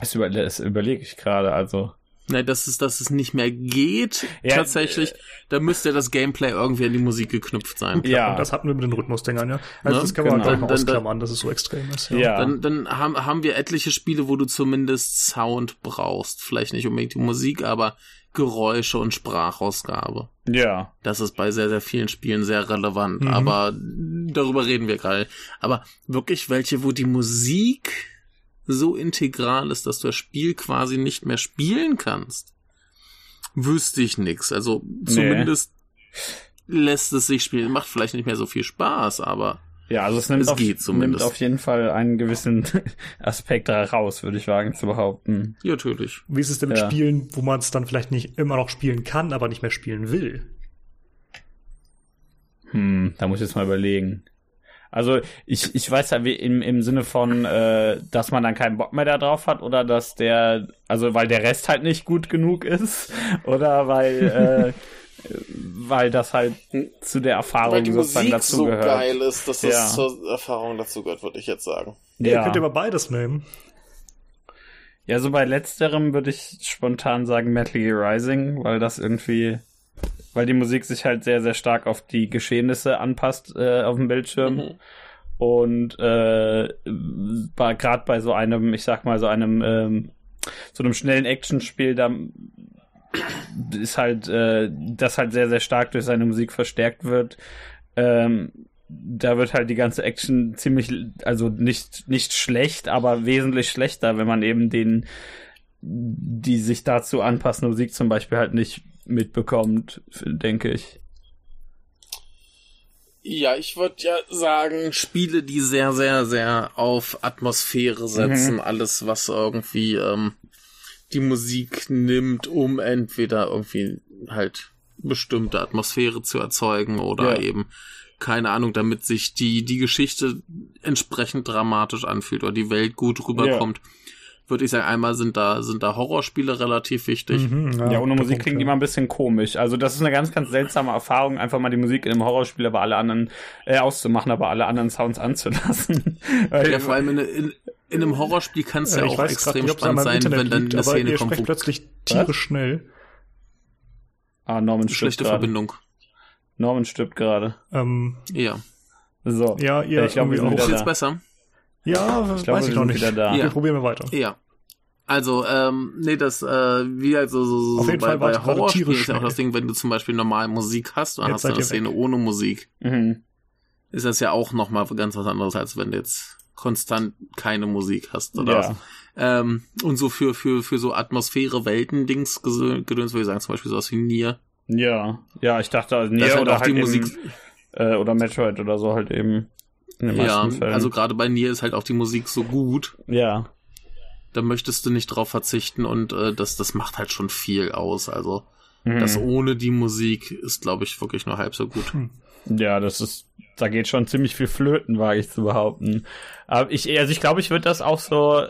Das, über, das überlege ich gerade, also. Nein, dass es, dass es nicht mehr geht, Ja, tatsächlich. Da müsste das Gameplay irgendwie an die Musik geknüpft sein. Ja. Und das hatten wir mit den Rhythmusdingern, ja. Also Ne? das kann man Genau. gleich mal Dann- dann- ausklammern, dass es so extrem ist. Ja. Dann, dann haben, haben wir etliche Spiele, wo du zumindest Sound brauchst. Vielleicht nicht unbedingt die Musik, aber Geräusche und Sprachausgabe. Ja. Das ist bei sehr, sehr vielen Spielen sehr relevant. Mhm. Aber darüber reden wir gerade. Aber wirklich welche, wo die Musik so integral ist, dass du das Spiel quasi nicht mehr spielen kannst, wüsste ich nix. Also zumindest lässt es sich spielen. Macht vielleicht nicht mehr so viel Spaß, aber Ja, also es nimmt, Es auf, geht zumindest. nimmt auf jeden Fall einen gewissen Aspekt da raus, würde ich wagen zu behaupten. ja, natürlich. Wie ist es denn mit Ja. Spielen, wo man es dann vielleicht nicht immer noch spielen kann, aber nicht mehr spielen will? Hm, da muss ich jetzt mal überlegen. Also ich, ich weiß ja wie im, im Sinne von, äh, dass man dann keinen Bock mehr da drauf hat oder dass der, also weil der Rest halt nicht gut genug ist oder weil, äh, weil das halt zu der Erfahrung sozusagen dazu gehört. ist, dass Ja. zur Erfahrung dazu gehört, würde ich jetzt sagen. Ihr Ja. könnt ihr aber beides nehmen. ja, so bei letzterem würde ich spontan sagen Metal Gear Rising, weil das irgendwie, weil die Musik sich halt sehr, sehr stark auf die Geschehnisse anpasst äh, auf dem Bildschirm. Mhm. Und äh, gerade bei so einem, ich sag mal, so einem, ähm, so einem schnellen Actionspiel, da ist halt, äh, das halt sehr, sehr stark durch seine Musik verstärkt wird. Ähm, da wird halt die ganze Action ziemlich, also nicht, nicht schlecht, aber wesentlich schlechter, wenn man eben den, die sich dazu anpassende Musik zum Beispiel halt nicht mitbekommt, denke ich. Ja, ich würde ja sagen, Spiele, die sehr, sehr, sehr auf Atmosphäre setzen, Mhm. alles, was irgendwie ähm, die Musik nimmt, um entweder irgendwie halt bestimmte Atmosphäre zu erzeugen oder Ja. eben keine Ahnung, damit sich die die Geschichte entsprechend dramatisch anfühlt oder die Welt gut rüberkommt. Würde ich sagen, einmal sind da sind da Horrorspiele relativ wichtig. Mhm, Ja, ohne guter Musik Punkt, klingt ja. immer ein bisschen komisch. Also das ist eine ganz, ganz seltsame Erfahrung, einfach mal die Musik in einem Horrorspiel, aber alle anderen äh, auszumachen, aber alle anderen Sounds anzulassen. Ja, vor allem in, in, in einem Horrorspiel kann es ja Äh, ich auch extrem es spannend sein, Internet wenn dann liegt, eine aber Szene ihr kommt, sprecht plötzlich tierisch schnell. ah, Norman stirbt schlechte gerade. Verbindung. Norman stirbt gerade. Ähm, Ja. So. ja, ihr ich glaube, wir sind Ist wieder jetzt besser? Ja, Ich glaube, weiß wir ich noch nicht. wieder da. Ja. Wir probieren wir weiter. Ja. Also, ähm, nee, das, äh, wie halt so, so, so Auf jeden bei, Fall bei Horrorspielen ist ja auch das Ding, wenn du zum Beispiel normal Musik hast und Jetzt hast du eine Szene weg. ohne Musik, Mhm. ist das ja auch nochmal ganz was anderes, als wenn du jetzt konstant keine Musik hast oder Ja. was. Ähm, und so für, für, für so Atmosphäre, Welten-Dings gedöns würde ich sagen, zum Beispiel sowas wie Nier. Ja. Ja, ich dachte, also, Nier halt oder auch halt die eben, Musik, äh, oder Metroid oder so halt eben. In den ja, meisten Fällen. also gerade bei Nier ist halt auch die Musik so gut, ja. da möchtest du nicht drauf verzichten und äh, das, das macht halt schon viel aus. Also Mhm. das ohne die Musik ist, glaube ich, wirklich nur halb so gut. Ja, das ist, da geht schon ziemlich viel flöten, wage ich zu behaupten. Aber ich, also ich glaube, ich würde das auch so,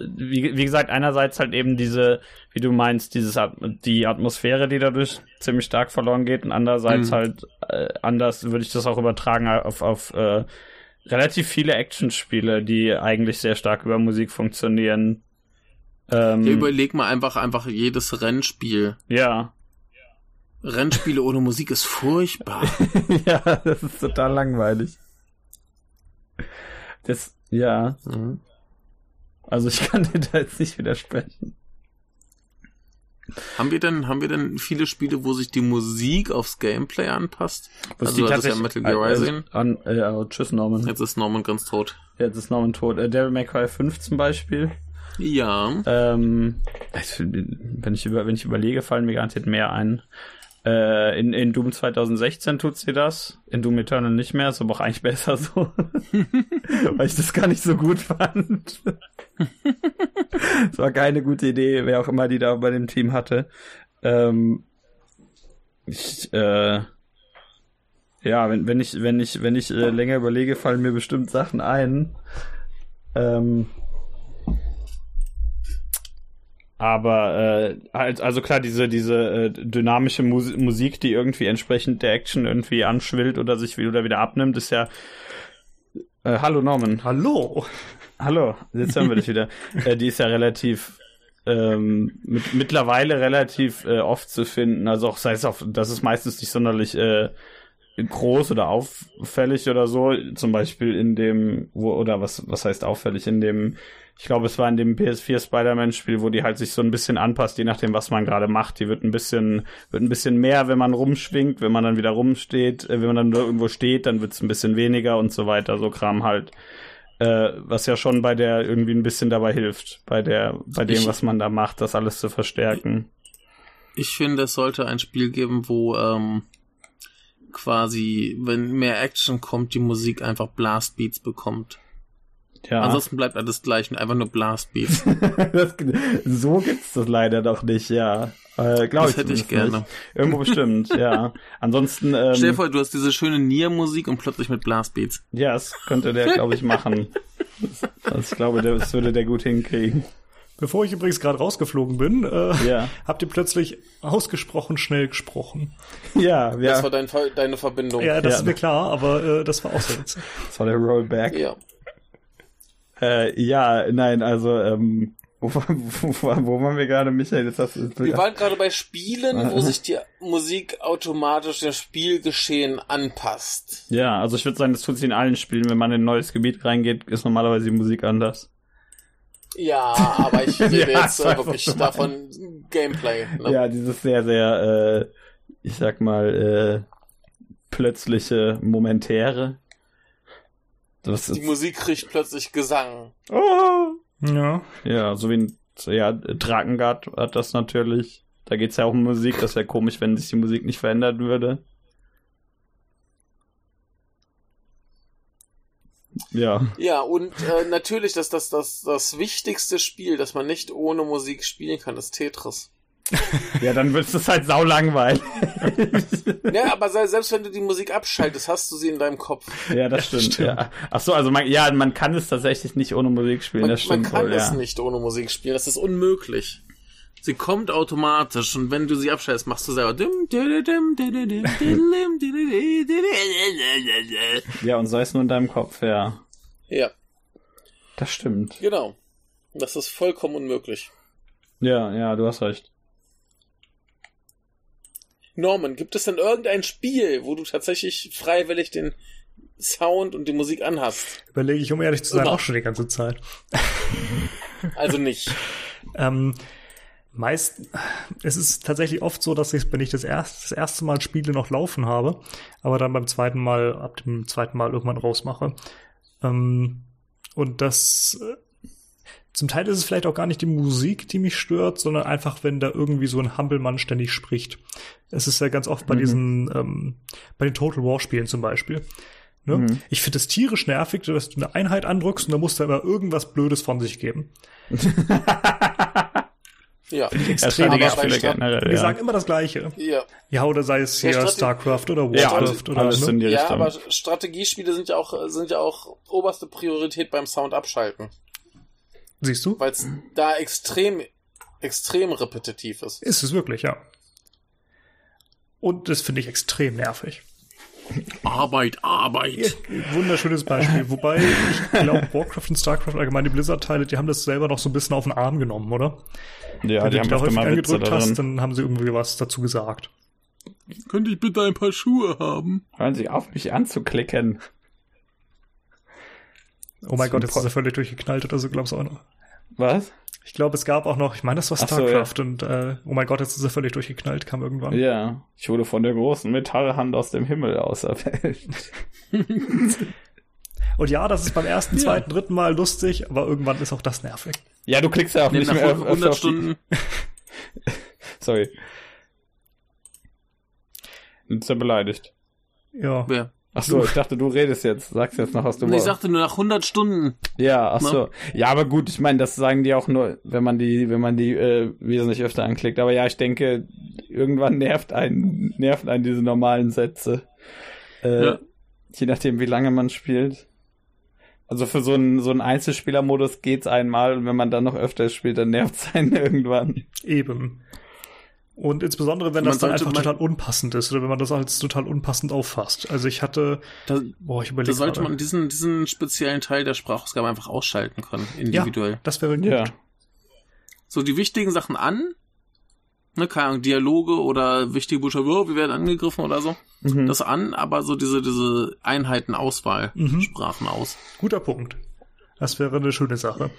wie, wie gesagt, einerseits halt eben diese, wie du meinst, dieses, die Atmosphäre, die dadurch ziemlich stark verloren geht, und andererseits Mhm. halt, äh, anders würde ich das auch übertragen auf, auf, äh, relativ viele Actionspiele, die eigentlich sehr stark über Musik funktionieren. Ähm, Ja, überleg mal einfach, einfach jedes Rennspiel. ja. Rennspiele ohne Musik ist furchtbar. ja, das ist total langweilig. Das, ja, Mhm. also ich kann dir da jetzt nicht widersprechen. Haben wir denn, haben wir denn viele Spiele, wo sich die Musik aufs Gameplay anpasst? Was Also, die das ist ja Metal Gear also, Rising. An, äh, oh, tschüss Norman. Jetzt ist Norman ganz tot. Jetzt ist Norman tot. Äh, Devil May Cry 5 zum Beispiel. Ja. Ähm, also, wenn ich über, wenn ich überlege, fallen mir garantiert mehr ein. Äh, in, in Doom 2016 tut sie das. In Doom Eternal nicht mehr, ist aber auch eigentlich besser so. Weil ich das gar nicht so gut fand. das war keine gute Idee, wer auch immer die da bei dem Team hatte. Ähm, ich, äh, ja, wenn, wenn ich, wenn ich, wenn ich äh, länger überlege, fallen mir bestimmt Sachen ein. Ähm, aber äh, halt, also klar, diese, diese äh, dynamische Mus Musik, die irgendwie entsprechend der Action irgendwie anschwillt oder sich wieder wieder abnimmt, ist ja. Äh, hallo Norman. Hallo. Hallo, jetzt hören wir dich wieder. Äh, die ist ja relativ ähm, mit, mittlerweile relativ äh, oft zu finden. Also auch sei es auch, das ist meistens nicht sonderlich äh, groß oder auffällig oder so. Zum Beispiel in dem, wo, oder was, was heißt auffällig, in dem, ich glaube, es war in dem PS4 Spider-Man-Spiel, wo die halt sich so ein bisschen anpasst, je nachdem, was man gerade macht. Die wird ein bisschen, wird ein bisschen mehr, wenn man rumschwingt, wenn man dann wieder rumsteht, äh, wenn man dann irgendwo steht, dann wird es ein bisschen weniger und so weiter, so Kram halt äh, was ja schon bei der irgendwie ein bisschen dabei hilft, bei der, bei dem, ich, was man da macht, das alles zu verstärken. Ich finde, es sollte ein Spiel geben, wo ähm, quasi, wenn mehr Action kommt, die Musik einfach Blastbeats bekommt. Ja. Ansonsten bleibt alles gleich, einfach nur Blastbeats. das, so gibt's das leider doch nicht, ja. Äh, Glaube ich. hätte ich gerne. Nicht. Irgendwo bestimmt, ja. Ansonsten. Ähm, Stell dir vor, du hast diese schöne Nier-Musik und plötzlich mit Blastbeats. Ja, das könnte der, glaube ich, machen. Das, das, ich glaube, das würde der gut hinkriegen. Bevor ich übrigens gerade rausgeflogen bin, äh, ja. habt ihr plötzlich ausgesprochen schnell gesprochen. Ja, ja. Das war dein, deine Verbindung. Ja, das ja. ist mir klar, aber äh, das war auch so. Das war der Rollback. Ja. Äh, ja, nein, also ähm, wo, wo, wo waren wir gerade, Michael? Jetzt hast du, wir waren gerade bei Spielen, wo sich die Musik automatisch dem Spielgeschehen anpasst. Ja, also ich würde sagen, das tut sich in allen Spielen. Wenn man in ein neues Gebiet reingeht, ist normalerweise die Musik anders. Ja, aber ich rede ja, jetzt äh, wirklich davon Gameplay. Ne? Ja, dieses sehr, sehr, äh, ich sag mal, äh, plötzliche, momentäre. Das die Musik kriegt plötzlich Gesang. Oh! Ja. Ja, so wie ein ja, Drakengard hat das natürlich. Da geht's ja auch um Musik. Das wäre komisch, wenn sich die Musik nicht verändern würde. Ja. Ja, und äh, natürlich, dass das, das, das wichtigste Spiel, das man nicht ohne Musik spielen kann, ist Tetris. Ja, dann wird es halt saulangweilig. ja, aber selbst wenn du die Musik abschaltest, hast du sie in deinem Kopf. Ja, das stimmt. stimmt. Ja. Ach so, also man, ja, man kann es tatsächlich nicht ohne Musik spielen. Man, das stimmt man kann wohl, es ja. nicht ohne Musik spielen. Das ist unmöglich. Sie kommt automatisch und wenn du sie abschaltest, machst du selber. Ja, und sei es nur in deinem Kopf, ja. Ja. Das stimmt. Genau. Das ist vollkommen unmöglich. Ja, ja, du hast recht. Norman, gibt es denn irgendein Spiel, wo du tatsächlich freiwillig den Sound und die Musik anhast? Überlege ich, um ehrlich zu sein, Immer. auch schon die ganze Zeit. Also nicht. ähm, meist, es ist tatsächlich oft so, dass ich, wenn ich das erste, das erste Mal Spiele noch laufen habe, aber dann beim zweiten Mal, ab dem zweiten Mal irgendwann rausmache. Ähm, und das zum Teil ist es vielleicht auch gar nicht die Musik, die mich stört, sondern einfach, wenn da irgendwie so ein Hampelmann ständig spricht. Es ist ja ganz oft bei mhm. diesen, ähm, bei den Total War Spielen zum Beispiel. Ne? Mhm. Ich finde es tierisch nervig, dass du eine Einheit andrückst und da musst du immer irgendwas Blödes von sich geben. ja, Finde ich extrem nervig. Generell, ja. Die sagen immer das Gleiche. Ja. Ja, oder sei es hier StarCraft oder Warcraft ja, oder alles ne? Ja, aber Strategiespiele sind ja auch, sind ja auch oberste Priorität beim Sound abschalten. Siehst du? Weil es da extrem, extrem repetitiv ist. Ist es wirklich, ja. Und das finde ich extrem nervig. Arbeit, Arbeit. Wunderschönes Beispiel. Wobei, ich glaube, Warcraft und StarCraft, allgemein die Blizzard-Teile, die haben das selber noch so ein bisschen auf den Arm genommen, oder? Ja, Wenn die du haben da häufig mal angedrückt hast, dann haben sie irgendwie was dazu gesagt. Könnte ich bitte ein paar Schuhe haben? Hören Sie auf, mich anzuklicken. Oh mein Gott, jetzt ist er völlig durchgeknallt oder so, glaubst du auch noch. Was? Ich glaube, es gab auch noch, ich meine, das war StarCraft so, ja. und äh, oh mein Gott, jetzt ist er völlig durchgeknallt, kam irgendwann. Ja, ich wurde von der großen Metallhand aus dem Himmel auserwählt. und ja, das ist beim ersten, ja. zweiten, dritten Mal lustig, aber irgendwann ist auch das nervig. Ja, du klickst ja auch nicht mehr auf 100 Stunden. Sorry. Ist er beleidigt? Ja. Wer? Ach so, ich dachte, du redest jetzt. Sagst jetzt noch, was du Und ich sagte nur nach 100 Stunden. Ja, ach Ne? so. Ja, aber gut, ich meine, das sagen die auch nur, wenn man die, wenn man die äh, wesentlich öfter anklickt. Aber ja, ich denke, irgendwann nervt einen, nerven einen diese normalen Sätze. Äh, Ja. Je nachdem, wie lange man spielt. Also für so einen, so einen Einzelspielermodus geht's einmal und wenn man dann noch öfter spielt, dann nervt's einen irgendwann. Eben. Und insbesondere, wenn Man das dann einfach total unpassend ist oder wenn man das als total unpassend auffasst. Also ich hatte, Da, boah, ich da überlege sollte gerade. man diesen, diesen speziellen Teil der Sprachausgabe einfach ausschalten können, individuell. Das wäre gut. Ja. So die wichtigen Sachen an, ne, keine Ahnung, Dialoge oder wichtige Buchstaben, oh, wir werden angegriffen oder so, Mhm. das an, aber so diese, diese Einheitenauswahl, Mhm. Sprachen aus. Guter Punkt. Das wäre eine schöne Sache.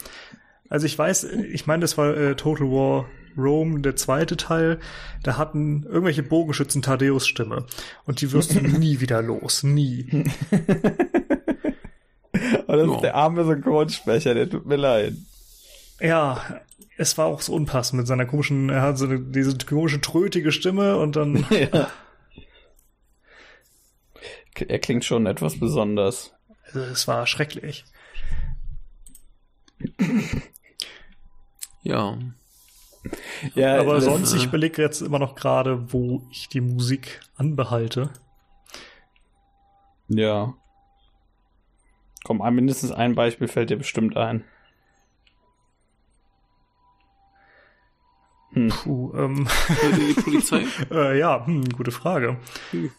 Also ich weiß, ich meine, das war äh, Total War Rome, der zweite Teil. Da hatten irgendwelche Bogenschützen Thaddeus Stimme. Und die wirst du nie wieder los. Nie. Und das Ja. ist der arme Synchronsprecher, der tut mir leid. Ja, es war auch so unpassend mit seiner komischen, er hat so eine, diese komische trötige Stimme und dann, ja. Er klingt schon etwas besonders. also es war schrecklich. Ja. Ja, Aber sonst, ich überlege jetzt immer noch gerade, wo ich die Musik anbehalte. Ja. Komm, mindestens ein Beispiel fällt dir bestimmt ein. Hm. Puh, ähm, die Polizei? Äh, ja, hm, gute Frage. Hm.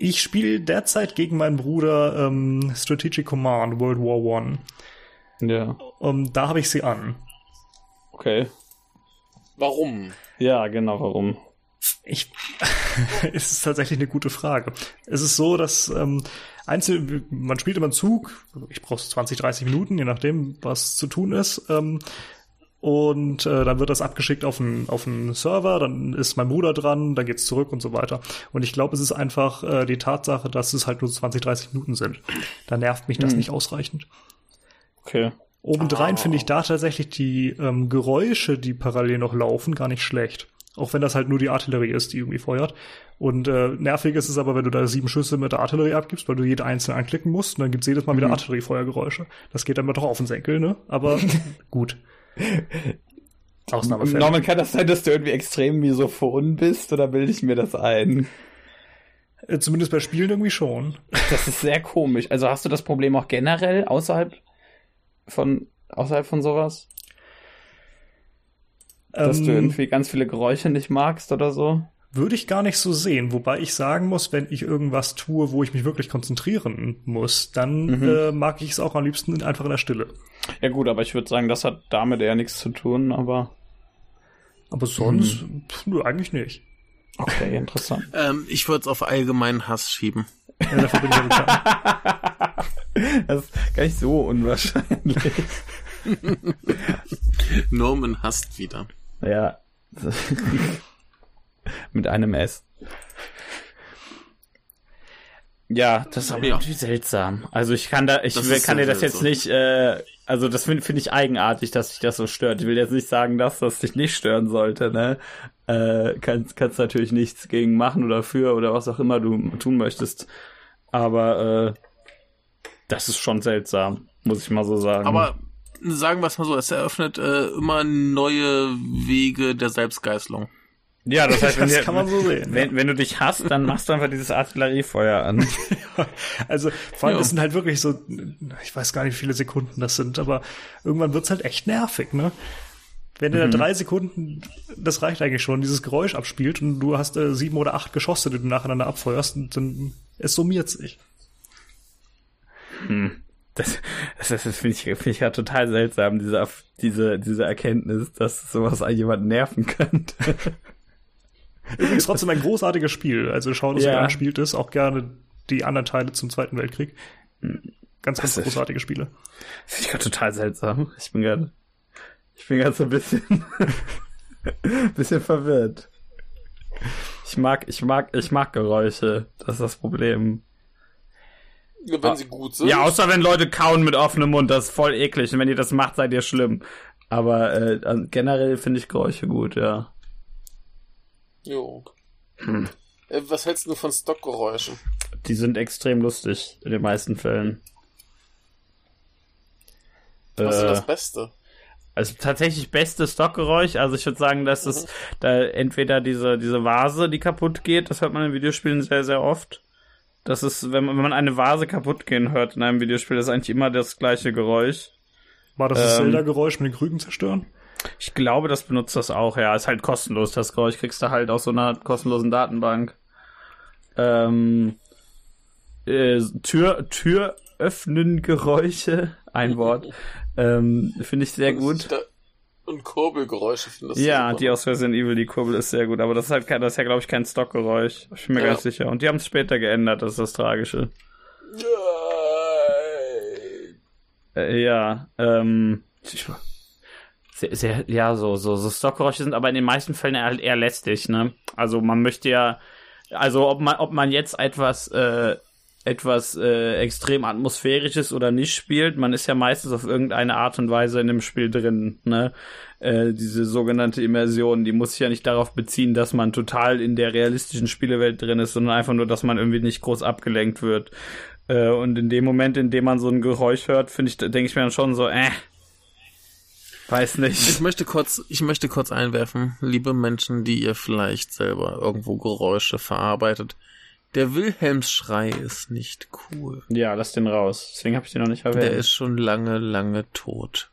Ich spiele derzeit gegen meinen Bruder ähm, Strategic Command World War One. Ja, Um, da habe ich sie an. okay. Warum? Ja, genau, warum? Ich, es ist tatsächlich eine gute Frage. Es ist so, dass ähm, einzeln, man spielt immer einen Zug, ich brauche 20, 30 Minuten, je nachdem, was zu tun ist. Ähm, und äh, dann wird das abgeschickt auf einen auf einen Server, dann ist mein Bruder dran, dann geht's zurück und so weiter. Und ich glaube, es ist einfach äh, die Tatsache, dass es halt nur 20, 30 Minuten sind. Da nervt mich das Hm. nicht ausreichend. Okay. Obendrein Ah. finde ich da tatsächlich die ähm, Geräusche, die parallel noch laufen, gar nicht schlecht. Auch wenn das halt nur die Artillerie ist, die irgendwie feuert. Und äh, nervig ist es aber, wenn du da sieben Schüsse mit der Artillerie abgibst, weil du jede einzelne anklicken musst und dann gibt's jedes Mal wieder Mhm. Artilleriefeuergeräusche. Das geht dann doch auf den Senkel, ne? Aber gut. Ausnahmefälle. Norman, kann das sein, dass du irgendwie extrem misophon bist oder bilde ich mir das ein? Äh, Zumindest bei Spielen irgendwie schon. Das ist sehr komisch. Also hast du das Problem auch generell außerhalb von außerhalb von sowas? Dass du Ähm, irgendwie ganz viele Geräusche nicht magst oder so? Würde ich gar nicht so sehen, wobei ich sagen muss, wenn ich irgendwas tue, wo ich mich wirklich konzentrieren muss, dann Mhm. äh, mag ich es auch am liebsten einfach in der Stille. Ja gut, aber ich würde sagen, das hat damit eher nichts zu tun, aber Aber sonst, Mhm. pf, eigentlich nicht. okay, interessant. Ähm, ich würde es auf allgemeinen Hass schieben. Ja, dafür bin ich ja bekannt. Das ist gar nicht so unwahrscheinlich. Norman hasst wieder. ja. Mit einem S. Ja, das ist aber Ja. irgendwie seltsam. Also ich kann da, ich Das will, kann dir das jetzt nicht, äh, also das finde find ich eigenartig, dass sich das so stört. Ich will jetzt nicht sagen, dass das dich nicht stören sollte, ne? Äh, kannst, kannst natürlich nichts gegen machen oder für oder was auch immer du tun möchtest. Aber äh, das ist schon seltsam, muss ich mal so sagen. Aber sagen wir es mal so, es eröffnet äh, immer neue Wege der Selbstgeißelung. ja, das heißt, wenn, Das dir- kann man so sehen. wenn, wenn du dich hast, dann machst du einfach dieses Artilleriefeuer an. Also vor allem, Ja. das sind halt wirklich so, ich weiß gar nicht, wie viele Sekunden das sind, aber irgendwann wird's halt echt nervig, ne? Wenn Mhm. der drei Sekunden, das reicht eigentlich schon, dieses Geräusch abspielt und du hast äh, sieben oder acht Geschosse, die du nacheinander abfeuerst, und dann es summiert sich. Das, das, das finde ich, finde ich ja total seltsam, diese, diese, diese Erkenntnis, dass sowas an jemanden nerven könnte. Übrigens trotzdem ein großartiges Spiel. Also schau, dass Ja. ihr anspielt ist, auch gerne die anderen Teile zum Zweiten Weltkrieg. Ganz, ganz Das ist- großartige Spiele. Das finde ich gerade total seltsam. Ich bin gerade, ich bin gerade so ein bisschen, bisschen verwirrt. Ich mag, ich mag, ich mag Geräusche. Das ist das Problem. Wenn sie gut sind. Ja, außer wenn Leute kauen mit offenem Mund, das ist voll eklig. Und wenn ihr das macht, seid ihr schlimm. Aber äh, generell finde ich Geräusche gut, ja. Jo. Äh, was hältst du von Stockgeräuschen? Die sind extrem lustig in den meisten Fällen. Was ist äh, das Beste? Also tatsächlich beste Stockgeräusch. Also ich würde sagen, dass es mhm. da entweder diese, diese Vase, die kaputt geht, das hört man in Videospielen sehr, sehr oft. Das ist, wenn man, wenn man eine Vase kaputt gehen hört in einem Videospiel, das ist eigentlich immer das gleiche Geräusch. War das das ähm, Zelda-Geräusch mit den Krügen zerstören? Ich glaube, das benutzt das auch, ja. Ist halt kostenlos, das Geräusch. Kriegst du halt aus so einer kostenlosen Datenbank. Ähm, äh, Tür, Tür öffnen Geräusche, ein Wort. Ähm, Finde ich sehr gut. Und Kurbelgeräusche findest du Ja, super. die aus Resident Evil, die Kurbel ist sehr gut, aber das ist halt kein, das ist ja, glaube ich, kein Stockgeräusch. Ich bin mir ja. ganz sicher. Und die haben es später geändert, das ist das Tragische. Äh, ja, ähm. Sehr, sehr, ja, so, so, so Stockgeräusche sind aber in den meisten Fällen halt eher lästig, ne? Also man möchte ja, also ob man, ob man jetzt etwas, äh, etwas äh, extrem atmosphärisches oder nicht spielt. Man ist ja meistens auf irgendeine Art und Weise in dem Spiel drin. Ne? Äh, diese sogenannte Immersion, die muss sich ja nicht darauf beziehen, dass man total in der realistischen Spielewelt drin ist, sondern einfach nur, dass man irgendwie nicht groß abgelenkt wird. Äh, und in dem Moment, in dem man so ein Geräusch hört, finde ich, denke ich mir dann schon so, äh, Weiß nicht. Ich möchte kurz, ich möchte kurz einwerfen, liebe Menschen, die ihr vielleicht selber irgendwo Geräusche verarbeitet. Der Wilhelmsschrei ist nicht cool. Ja, lass den raus. Deswegen habe ich den noch nicht erwähnt. Der ist schon lange, lange tot.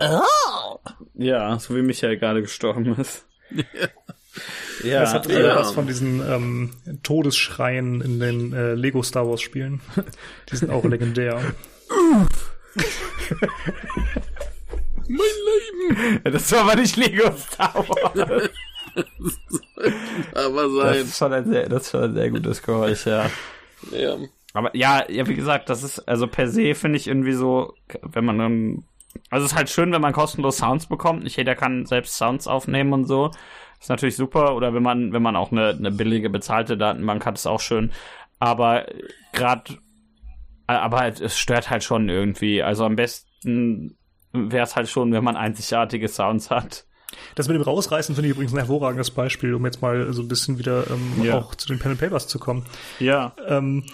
Oh. Ja, so wie Michael gerade gestorben ist. ja, das hat eher ja. was von diesen ähm, Todesschreien in den äh, Lego Star Wars Spielen. Die sind auch legendär. mein Leben! Das war aber nicht Lego Star Wars. aber sein. Das ist, schon ein sehr, das ist schon ein sehr gutes Geräusch, ja. Ja. Aber ja, ja, wie gesagt, das ist, also per se finde ich irgendwie so, wenn man dann, also es ist halt schön, wenn man kostenlos Sounds bekommt. Nicht jeder kann selbst Sounds aufnehmen und so. ist natürlich super. Oder wenn man, wenn man auch eine, eine billige bezahlte Datenbank hat, ist auch schön. Aber gerade, aber es stört halt schon irgendwie. Also am besten wäre es halt schon, wenn man einzigartige Sounds hat. Das mit dem Rausreißen finde ich übrigens ein hervorragendes Beispiel, um jetzt mal so ein bisschen wieder ähm, ja. auch zu den Pen and Papers zu kommen. Ja. Ähm,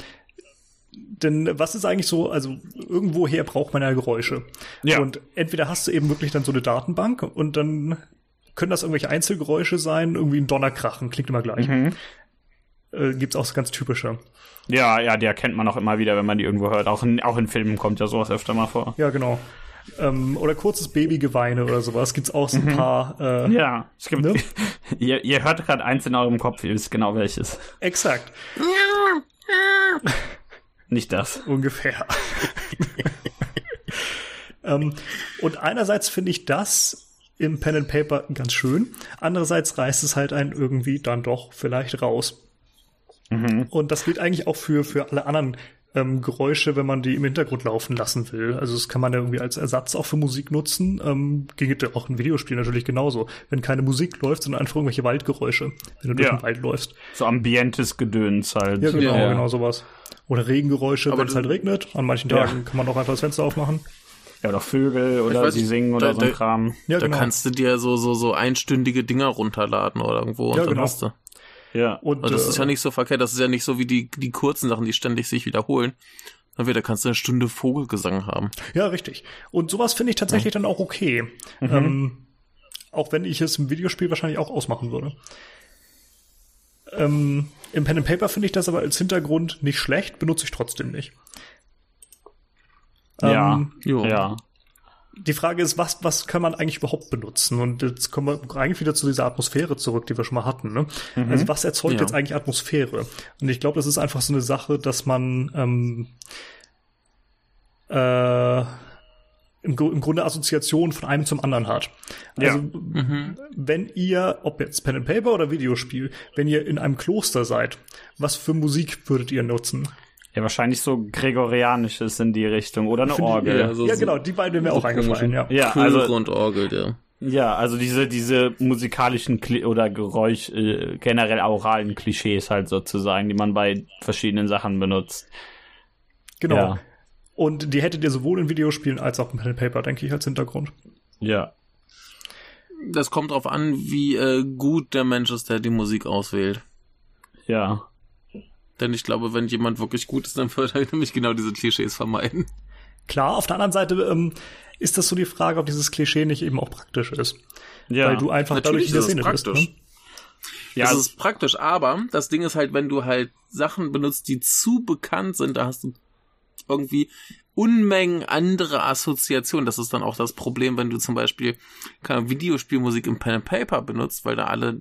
denn was ist eigentlich so, also irgendwoher braucht man ja Geräusche. Ja. Und entweder hast du eben wirklich dann so eine Datenbank und dann können das irgendwelche Einzelgeräusche sein, irgendwie ein Donnerkrachen, klingt immer gleich. Mhm. Äh, gibt's auch so ganz typische. Ja, ja, die erkennt man auch immer wieder, wenn man die irgendwo hört. Auch in, auch in Filmen kommt ja sowas öfter mal vor. Ja, genau. Ähm, oder kurzes Babygeweine oder sowas. Gibt's auch so ein mhm. paar. Äh, ja, es gibt. Ne? ihr, ihr hört gerade eins in eurem Kopf, ihr wisst genau welches. Exakt. Nicht das. Ungefähr. ähm, und einerseits finde ich das im Pen and Paper ganz schön. Andererseits reißt es halt einen irgendwie dann doch vielleicht raus. Mhm. Und das gilt eigentlich auch für, für alle anderen ähm, Geräusche, wenn man die im Hintergrund laufen lassen will. Also das kann man ja irgendwie als Ersatz auch für Musik nutzen. Ähm, ginge auch in Videospielen natürlich genauso. Wenn keine Musik läuft, sondern einfach irgendwelche Waldgeräusche, wenn du durch den Wald läufst. So ambientes Gedöns halt. Ja, genau, ja. genau sowas. Oder Regengeräusche, wenn es halt regnet. An manchen Tagen ja. kann man auch einfach das Fenster aufmachen. Ja, oder Vögel oder weiß, die singen oder da, so ein Kram. Ja, da genau. kannst du dir so, so, so einstündige Dinger runterladen oder irgendwo ja, und dann genau. hast du. Ja. Und, und das äh, ist ja nicht so verkehrt, das ist ja nicht so wie die, die kurzen Sachen, die ständig sich wiederholen. Dann wieder kannst du eine Stunde Vogelgesang haben. Ja, richtig. Und sowas finde ich tatsächlich ja. dann auch okay. Mhm. Ähm, auch wenn ich es im Videospiel wahrscheinlich auch ausmachen würde. Ähm, Im Pen and Paper finde ich das aber als Hintergrund nicht schlecht, benutze ich trotzdem nicht. Ja, ähm, ja die Frage ist, was, was kann man eigentlich überhaupt benutzen? Und jetzt kommen wir eigentlich wieder zu dieser Atmosphäre zurück, die wir schon mal hatten. Ne? Mhm. Also was erzeugt ja. jetzt eigentlich Atmosphäre? Und ich glaube, das ist einfach so eine Sache, dass man ähm, äh, im, im Grunde Assoziationen von einem zum anderen hat. Also ja. mhm. wenn ihr, ob jetzt Pen and Paper oder Videospiel, wenn ihr in einem Kloster seid, was für Musik würdet ihr nutzen? Ja, wahrscheinlich so Gregorianisches in die Richtung oder eine Find Orgel. Ja, so ja, genau, die beiden mir auch eingefallen, ja. Ja, also Orgel, ja. Ja, also diese diese musikalischen Kli oder Geräusch äh, generell auralen Klischees halt sozusagen, die man bei verschiedenen Sachen benutzt. Genau. Ja. Und die hättet ihr sowohl in Videospielen als auch im Pen Paper, denke ich, als Hintergrund. Ja. das kommt drauf an, wie äh, gut der Mensch ist, der die Musik auswählt. Ja. Denn ich glaube, wenn jemand wirklich gut ist, dann wird er nämlich genau diese Klischees vermeiden. Klar, auf der anderen Seite ähm, ist das so die Frage, ob dieses Klischee nicht eben auch praktisch ist. Ja. Weil du einfach Natürlich dadurch in der Szene praktisch. bist. Ne? Ja, das ist praktisch, aber das Ding ist halt, wenn du halt Sachen benutzt, die zu bekannt sind, da hast du irgendwie Unmengen andere Assoziationen. Das ist dann auch das Problem, wenn du zum Beispiel keine Videospielmusik im Pen and Paper benutzt, weil da alle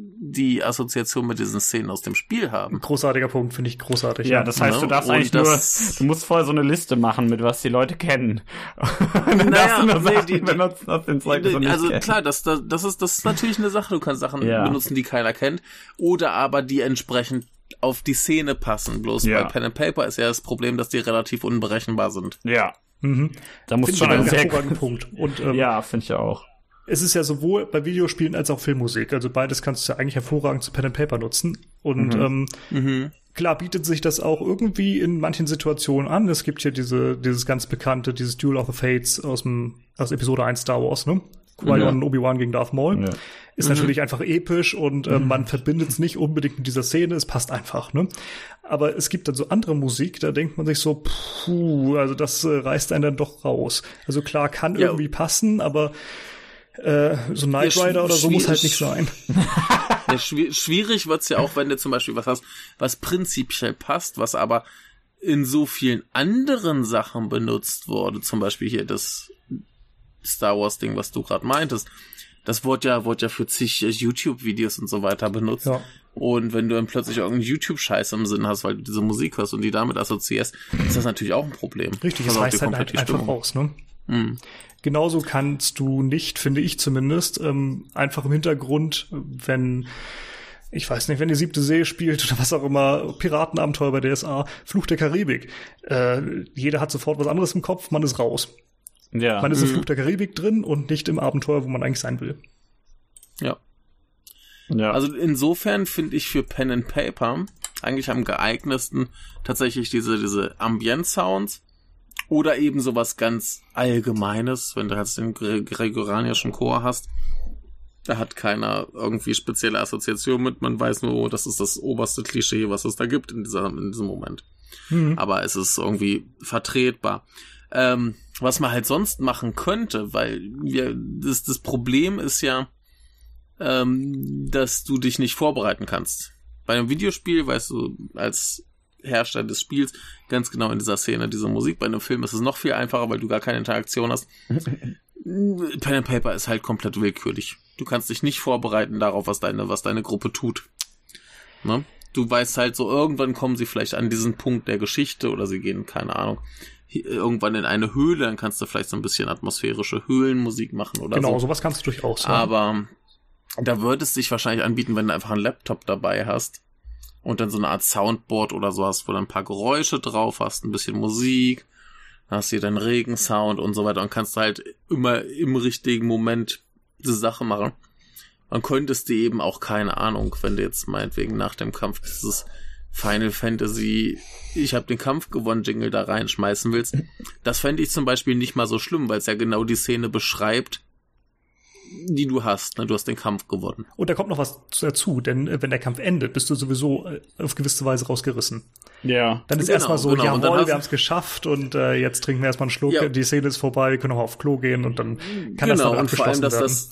die Assoziation mit diesen Szenen aus dem Spiel haben. Großartiger Punkt, finde ich großartig. Ja, das heißt, Ja, du darfst und eigentlich das- nur, du musst vorher so eine Liste machen, mit was die Leute kennen. Dann Naja, darfst du nee, Sachen die- die- benutzen aus dem Zeug, also klar, das, das, das, ist, das ist natürlich eine Sache. Du kannst Sachen Ja. benutzen, die keiner kennt. Oder aber die entsprechend auf die Szene passen. Bloß Ja. bei Pen and Paper ist ja das Problem, dass die relativ unberechenbar sind. Ja, Mhm. da muss schon einen ein sehr... Punkt. Und ähm, Ja, finde ich auch. Es ist ja sowohl bei Videospielen als auch Filmmusik. Also beides kannst du ja eigentlich hervorragend zu Pen and Paper nutzen. Und ähm, Mhm. klar bietet sich das auch irgendwie in manchen Situationen an. Es gibt hier diese, dieses ganz bekannte, dieses Duel of the Fates aus dem, aus Episode 1 Star Wars, ne? Qui-Gon Ja. und Obi-Wan gegen Darth Maul. Ja. Ist natürlich einfach episch und äh, man verbindet es nicht unbedingt mit dieser Szene, es passt einfach, ne? Aber es gibt dann so andere Musik, da denkt man sich so, puh, also das äh, reißt einen dann doch raus. Also klar, kann Ja. irgendwie passen, aber äh, so Knight Ja, Rider oder so muss halt nicht sein. Ja, schwi- schwierig wird's ja auch, wenn du zum Beispiel was hast, was prinzipiell passt, was aber in so vielen anderen Sachen benutzt wurde. Zum Beispiel hier das Star Wars Ding, was du gerade meintest. Das wurde ja, wurde ja für zig äh, YouTube-Videos und so weiter benutzt. Ja. Und wenn du dann plötzlich irgendeinen YouTube-Scheiß im Sinn hast, weil du diese Musik hörst und die damit assoziierst, ist das natürlich auch ein Problem. Richtig, Das es dir reißt halt, halt einfach raus, ne? Mhm. Genauso kannst du nicht, finde ich zumindest, ähm, einfach im Hintergrund, wenn, ich weiß nicht, wenn die siebte See spielt oder was auch immer, Piratenabenteuer bei DSA, Fluch der Karibik, äh, jeder hat sofort was anderes im Kopf, man ist raus. Ja. Man ist im Fluch der Karibik drin und nicht im Abenteuer, wo man eigentlich sein will. Ja. ja. Also insofern finde ich für Pen and Paper eigentlich am geeignetsten tatsächlich diese, diese Ambient-Sounds oder eben sowas ganz Allgemeines, wenn du halt den Gre Gregorianischen Chor hast. Da hat keiner irgendwie spezielle Assoziation mit, man weiß nur, oh, das ist das oberste Klischee, was es da gibt in, dieser, in diesem Moment. Aber es ist irgendwie vertretbar. Ähm, was man halt sonst machen könnte, weil wir, das, das Problem ist ja, ähm, dass du dich nicht vorbereiten kannst. Bei einem Videospiel weißt du als Hersteller des Spiels ganz genau in dieser Szene diese Musik. Bei einem Film ist es noch viel einfacher, weil du gar keine Interaktion hast. Pen and Paper ist halt komplett willkürlich. Du kannst dich nicht vorbereiten darauf, was deine, was deine Gruppe tut. Ne? Du weißt halt so, irgendwann kommen sie vielleicht an diesen Punkt der Geschichte oder sie gehen, keine Ahnung, irgendwann in eine Höhle, dann kannst du vielleicht so ein bisschen atmosphärische Höhlenmusik machen oder Genau, so. sowas kannst du durchaus. ja. Aber da würde es sich wahrscheinlich anbieten, wenn du einfach einen Laptop dabei hast und dann so eine Art Soundboard oder so hast, wo du ein paar Geräusche drauf hast, ein bisschen Musik, dann hast hier deinen Regensound und so weiter und kannst halt immer im richtigen Moment diese Sache machen. Man könntest dir eben auch keine Ahnung, wenn du jetzt meinetwegen nach dem Kampf dieses Final Fantasy, ich habe den Kampf gewonnen, Jingle da reinschmeißen willst. Das fände ich zum Beispiel nicht mal so schlimm, weil es ja genau die Szene beschreibt, die du hast. Ne? Du hast den Kampf gewonnen. Und da kommt noch was dazu, denn äh, wenn der Kampf endet, bist du sowieso äh, auf gewisse Weise rausgerissen. ja. Dann ist Genau, erstmal so, genau. Und dann jawohl, wir haben es geschafft und äh, jetzt trinken wir erstmal einen Schluck, Ja. die Szene ist vorbei, wir können auch auf Klo gehen und dann kann das genau, dann und vor allem, abgeschlossen dass werden. das,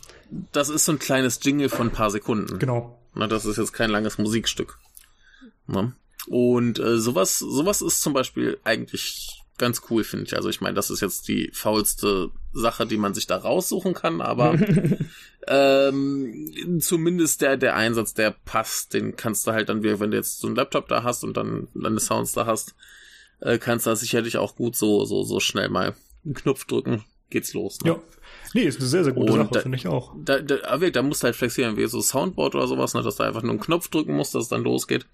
das ist so ein kleines Jingle von ein paar Sekunden. genau. Na, das ist jetzt kein langes Musikstück. Ne? Und äh, sowas, sowas ist zum Beispiel eigentlich ganz cool, finde ich. Also ich meine, das ist jetzt die faulste Sache, die man sich da raussuchen kann, aber ähm, zumindest der, der Einsatz, der passt, den kannst du halt dann, wenn du jetzt so einen Laptop da hast und dann deine Sounds da hast, äh, kannst du da sicherlich auch gut so, so, so schnell mal einen Knopf drücken, geht's los. Ne? Ja. Nee, ist eine sehr, sehr gute Und Sache, da- finde ich auch. Da, da, aber da musst du halt flexibel, wie so Soundboard oder sowas, ne, dass du einfach nur einen Knopf drücken musst, dass es dann losgeht.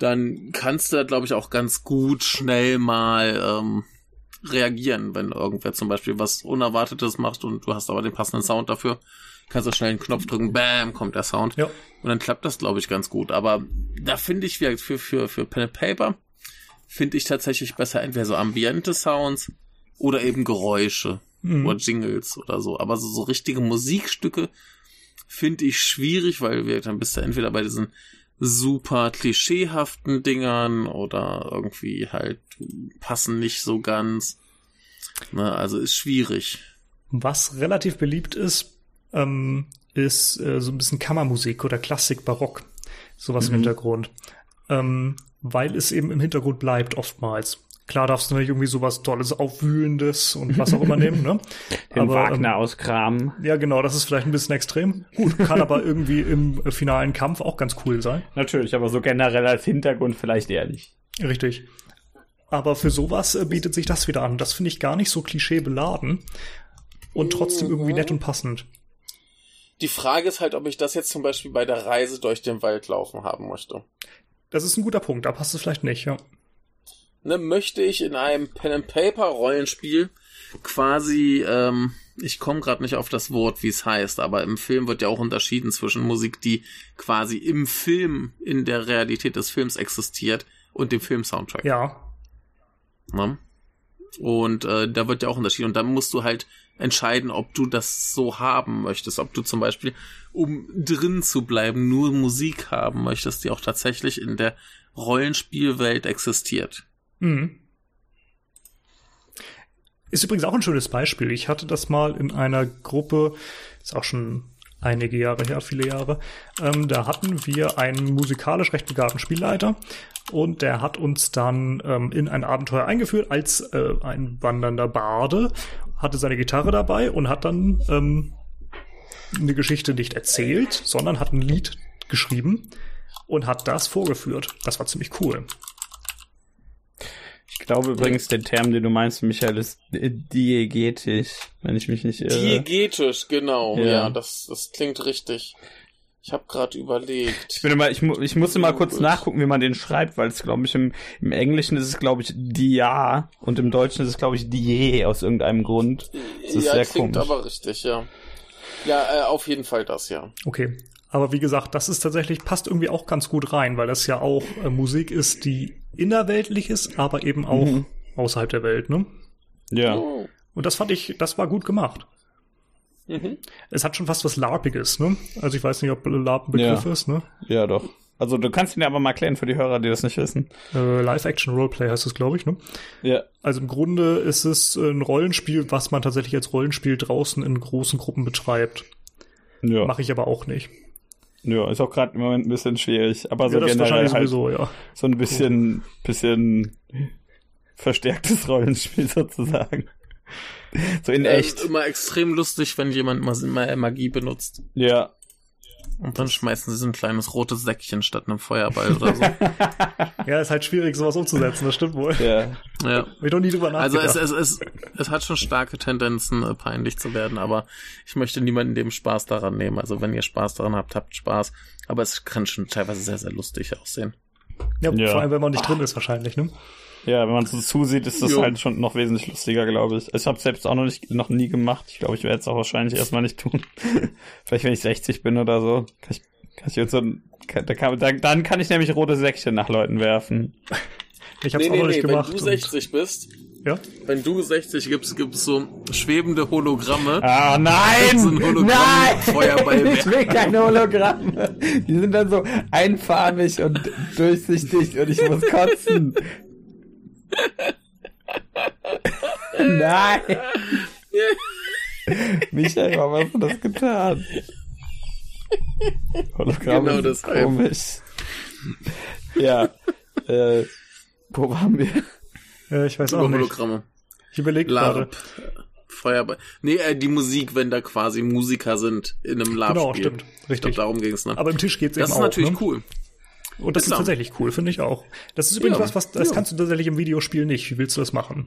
Dann kannst du da, glaube ich, auch ganz gut schnell mal ähm, reagieren, wenn irgendwer zum Beispiel was Unerwartetes macht und du hast aber den passenden Sound dafür. Kannst du schnell einen Knopf drücken, bam, kommt der Sound. Ja. Und dann klappt das, glaube ich, ganz gut. Aber da finde ich, für, für, für Pen and Paper, finde ich tatsächlich besser entweder so ambiente Sounds Oder eben Geräusche mhm. oder Jingles oder so. Aber so, so richtige Musikstücke finde ich schwierig, weil wir dann bist du entweder bei diesen super klischeehaften Dingern oder irgendwie halt passen nicht so ganz. Ne, also ist schwierig. Was relativ beliebt ist, ähm, ist äh, so ein bisschen Kammermusik oder Klassik, Barock. Sowas mhm. im Hintergrund. Ähm, weil es eben im Hintergrund bleibt oftmals. Klar darfst du nicht irgendwie sowas Tolles, Aufwühlendes und was auch immer nehmen, ne? Den aber, Wagner ähm, auskramen. Ja, genau, das ist vielleicht ein bisschen extrem. Gut, kann aber irgendwie im äh, finalen Kampf auch ganz cool sein. Natürlich, aber so generell als Hintergrund vielleicht ehrlich. Richtig. Aber für sowas äh, bietet sich das wieder an. Das finde ich gar nicht so klischeebeladen und trotzdem irgendwie nett und passend. Die Frage ist halt, ob ich das jetzt zum Beispiel bei der Reise durch den Wald laufen haben möchte. Das ist ein guter Punkt, da passt es vielleicht nicht, ja ne, möchte ich in einem Pen and Paper Rollenspiel quasi, ähm, ich komme gerade nicht auf das Wort, wie es heißt, aber im Film wird ja auch unterschieden zwischen Musik, die quasi im Film in der Realität des Films existiert und dem Film-Soundtrack. Ja. Ne? Und äh, da wird ja auch unterschieden. Und dann musst du halt entscheiden, ob du das so haben möchtest. Ob du zum Beispiel, um drin zu bleiben, nur Musik haben möchtest, die auch tatsächlich in der Rollenspielwelt existiert. Mhm. Ist übrigens auch ein schönes Beispiel. Ich hatte das mal in einer Gruppe, ist auch schon einige Jahre her, viele Jahre. Ähm, da hatten wir einen musikalisch recht begabten Spielleiter und der hat uns dann ähm, in ein Abenteuer eingeführt als äh, ein wandernder Barde, hatte seine Gitarre dabei und hat dann ähm, eine Geschichte nicht erzählt, sondern hat ein Lied geschrieben und hat das vorgeführt. Das war ziemlich cool. Ich glaube übrigens, der Term, den du meinst, Michael, ist diegetisch, wenn ich mich nicht irre. Diegetisch, genau. Ja, ja das, das klingt richtig. Ich habe gerade überlegt. Ich, bin immer, ich, ich musste mal kurz nachgucken, wie man den schreibt, weil es, glaube ich, im, im Englischen ist es, glaube ich, dia und im Deutschen ist es, glaube ich, die aus irgendeinem Grund. Das ist ja, sehr klingt komisch. aber richtig, ja. Ja, äh, auf jeden Fall das, ja. Okay. Aber wie gesagt, das ist tatsächlich, passt irgendwie auch ganz gut rein, weil das ja auch äh, Musik ist, die innerweltlich ist, aber eben auch mhm. außerhalb der Welt, ne? Ja. Oh. Und das fand ich, das war gut gemacht. Mhm. Es hat schon fast was LARPiges, ne? Also ich weiß nicht, ob LARP ein Begriff ja. ist, ne? Ja, doch. Also du kannst ihn aber mal erklären für die Hörer, die das nicht wissen. Äh, Live-Action-Roleplay heißt es, glaube ich, ne? Ja. Also im Grunde ist es ein Rollenspiel, was man tatsächlich als Rollenspiel draußen in großen Gruppen betreibt. Ja. Mache ich aber auch nicht. Ja, ist auch gerade im Moment ein bisschen schwierig, aber so ja, generell halt sowieso, ja. so ein bisschen, cool. bisschen verstärktes Rollenspiel sozusagen. So in äh, echt. Immer extrem lustig, wenn jemand mal Magie benutzt. Ja. Und dann schmeißen sie so ein kleines rotes Säckchen statt einem Feuerball oder so. ja, ist halt schwierig, sowas umzusetzen, das stimmt wohl. Ja. ja. Ich doch nie drüber nachgedacht. Also es, es, es, es hat schon starke Tendenzen, äh, peinlich zu werden, aber ich möchte niemanden dem Spaß daran nehmen. Also wenn ihr Spaß daran habt, habt Spaß. Aber es kann schon teilweise sehr, sehr lustig aussehen. Ja, ja. vor allem, wenn man nicht drin ist wahrscheinlich, ne? Ja, wenn man so zusieht, ist das jo. halt schon noch wesentlich lustiger, glaube ich. Ich habe selbst auch noch nicht noch nie gemacht. Ich glaube, ich werde es auch wahrscheinlich erstmal nicht tun. Vielleicht wenn ich 60 bin oder so, kann ich, kann ich jetzt so kann, da kann, da, dann kann ich nämlich rote Säckchen nach Leuten werfen. Ich hab's nee, auch nee, noch nicht nee, gemacht. Wenn du 60 bist, ja? Wenn du 60 gibst, gibt's so schwebende Hologramme. Ah, nein! So Hologramm nein! Ich will keine Hologramme. Die sind dann so einfarbig und durchsichtig und ich muss kotzen. Nein! Michael, warum hast du das getan? Hologramm genau das komisch. Ja. Äh, wo waren wir? Ja, ich weiß Über auch nicht. Hologramme. Ich überlege gerade. Feuerball. Nee, äh, die Musik, wenn da quasi Musiker sind in einem Lab. Genau, stimmt. Richtig. Glaub, darum ging's ne? Aber im Tisch geht's das eben auch. Das ist natürlich ne? cool. Und das ist, ist tatsächlich cool, finde ich auch. Das ist übrigens ja, was, was das ja. kannst du tatsächlich im Videospiel nicht. Wie willst du das machen?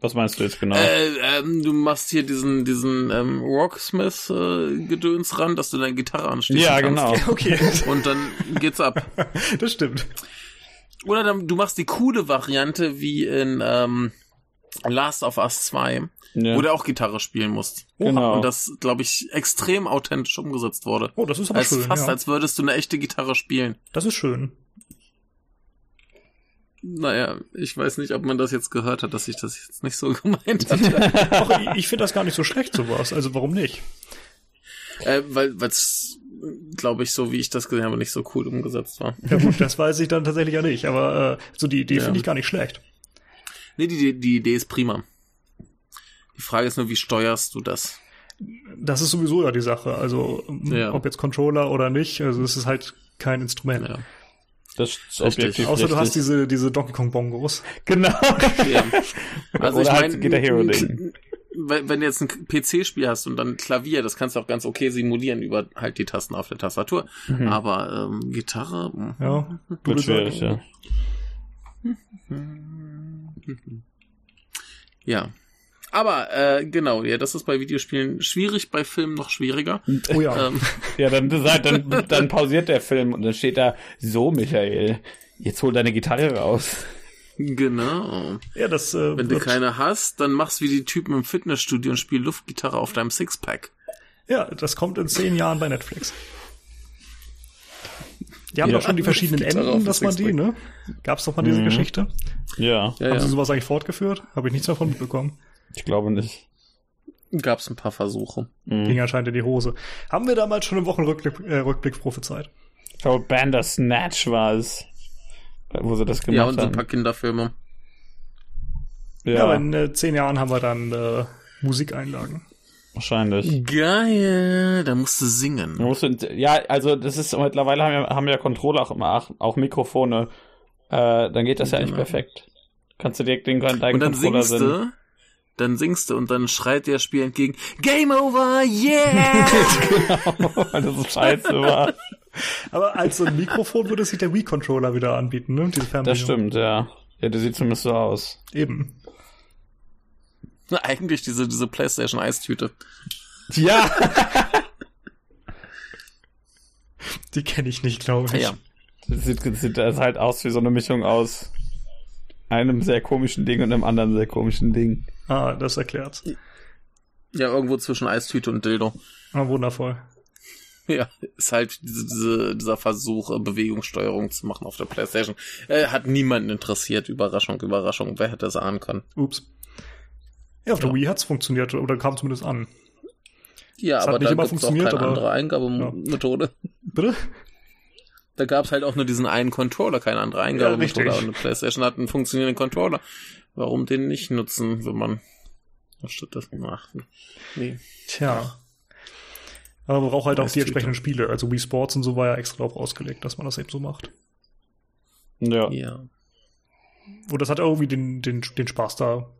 Was meinst du jetzt genau? Äh, ähm, du machst hier diesen, diesen ähm, Rocksmith-Gedöns äh, ran, dass du deine Gitarre anschließt. Ja, genau. okay. Und dann geht's ab. das stimmt. Oder dann, du machst die coole Variante wie in ähm, Last of Us 2 ja. wo du auch Gitarre spielen musst. Genau. Und das, glaube ich, extrem authentisch umgesetzt wurde. Oh, das ist aber als schön. Fast ja. als würdest du eine echte Gitarre spielen. Das ist schön. Naja, ich weiß nicht, ob man das jetzt gehört hat, dass ich das jetzt nicht so gemeint hatte. Doch, ich, ich finde das gar nicht so schlecht, sowas. Also warum nicht? äh, weil es, glaube ich, so wie ich das gesehen habe, nicht so cool umgesetzt war. Ja gut, das weiß ich dann tatsächlich ja nicht, aber äh, so die Idee Ja. finde ich gar nicht schlecht. Nee, die, die, Idee ist prima. Die Frage ist nur, wie steuerst du das? Das ist sowieso ja die Sache. Also ähm, Ja. ob jetzt Controller oder nicht, also es ist halt kein Instrument. Ja. Das ist Richtig. objektiv Außer du hast diese, diese Donkey Kong Bongos. Genau. ja. Also Oder ich halt meine, Guitar Hero Ding. wenn, du jetzt ein PC-Spiel hast und dann ein Klavier, das kannst du auch ganz okay simulieren über halt die Tasten auf der Tastatur. Mhm. Aber ähm, Gitarre, hm. Ja, Wird schwierig, ja. Ja. Aber äh, genau, ja, das ist bei Videospielen schwierig, bei Filmen noch schwieriger. Oh ja. Ähm, Ja, dann, dann, dann pausiert der Film und dann steht da, so, Michael, jetzt hol deine Gitarre raus. genau. ja, das äh, Wenn du keine hast, dann machst wie die Typen im Fitnessstudio und spiel Luftgitarre auf deinem Sixpack. ja, das kommt in zehn Jahren bei Netflix. Die haben Ja. doch schon die verschiedenen Enden, dass man die, ne? Gab's doch mal diese Geschichte? Ja, Ja, Haben ja. sie sowas eigentlich fortgeführt? Habe ich nichts davon mitbekommen. ich glaube nicht. Gab's ein paar Versuche. Mhm. Ging anscheinend in die Hose. Haben wir damals schon im Wochenrückblick äh, Rückblick prophezeit? Ich glaube, Bandersnatch war es, wo sie das gemacht Ja, und so ein haben. paar Kinderfilme. Ja, aber in äh, zehn Jahren haben wir dann äh, Musikeinlagen. Wahrscheinlich. Geil, da musst du singen. Man muss, ja, also das ist mittlerweile haben ja, haben ja Controller auch, immer auch, Mikrofone. Äh, dann geht das ja eigentlich Genau. perfekt. Kannst du direkt den deinen Und dann Controller singst du, dann singst du und dann schreit dir das Spiel entgegen, Game over, yeah! genau, weil das so scheiße war. Aber als so ein Mikrofon würde sich der Wii-Controller wieder anbieten, ne? Diese Fernbedienung. Das stimmt, ja. Ja, der sieht zumindest so aus. Eben. Eigentlich diese, diese Playstation-Eistüte. Ja. Die kenne ich nicht, glaube ich. Ja. Das sieht, das sieht das halt aus wie so eine Mischung aus einem sehr komischen Ding und einem anderen sehr komischen Ding. Ah, das erklärt's. Ja, irgendwo zwischen Eistüte und Dildo. Ah, wundervoll. Ja, ist halt diese, diese, dieser Versuch, Bewegungssteuerung zu machen auf der Playstation. Äh, hat niemanden interessiert. Überraschung, Überraschung. Wer hätte es ahnen können? Ups. Ja, auf der Ja. Wii hat's funktioniert oder kam zumindest an. Ja, Es hat aber nicht da immer gibt's auch funktioniert, keine aber- andere Eingabemethode. Bitte? Da gab's halt auch nur diesen einen Controller, keine andere Eingabemethode. richtig. und eine Playstation hat einen funktionierenden Controller. Warum den nicht nutzen, wenn man statt das macht? Nee. Tja. Aber man braucht halt auch die entsprechenden Spiele. Also Wii Sports und so war ja extra darauf ausgelegt, dass man das eben so macht. Ja. Ja. Und das hat irgendwie den, den, den Spaß da.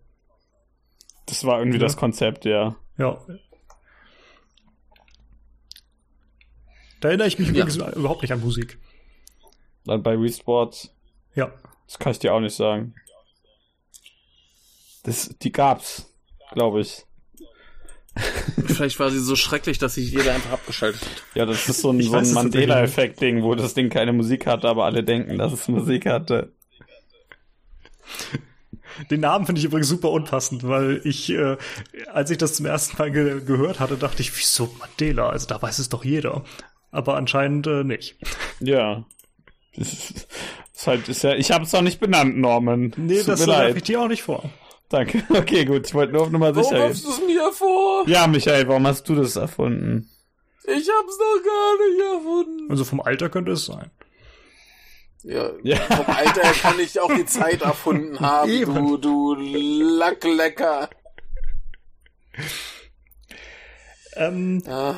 Das war irgendwie Ja. das Konzept, ja. Ja. Da erinnere ich mich Ja. übrigens überhaupt nicht an Musik. Dann bei Wii Sports, Ja. das kann ich dir auch nicht sagen. Das, die gab's, glaube ich. Vielleicht war sie so schrecklich, dass sich jeder einfach abgeschaltet hat. Ja, das ist so ein, so ein Mandela-Effekt-Ding, wo das Ding keine Musik hatte, aber alle denken, dass es Musik hatte. Den Namen finde ich übrigens super unpassend, weil ich, äh, als ich das zum ersten Mal ge gehört hatte, dachte ich, wieso Mandela? Also da weiß es doch jeder. Aber anscheinend äh, nicht. Ja. Das ist, ist halt, ist ja, ich habe es doch nicht benannt, Norman. Nee, Tut das mir werfe ich dir auch nicht vor. Danke. Okay, gut. Ich wollte nur auf Nummer sicher gehen. es mir vor? Ja, Michael, warum hast du das erfunden? Ich hab's doch gar nicht erfunden. Also vom Alter könnte es sein. Ja, Ja. vom Alter her kann ich auch die Zeit erfunden haben, Eben. du, du Lacklecker. Ähm, Ah,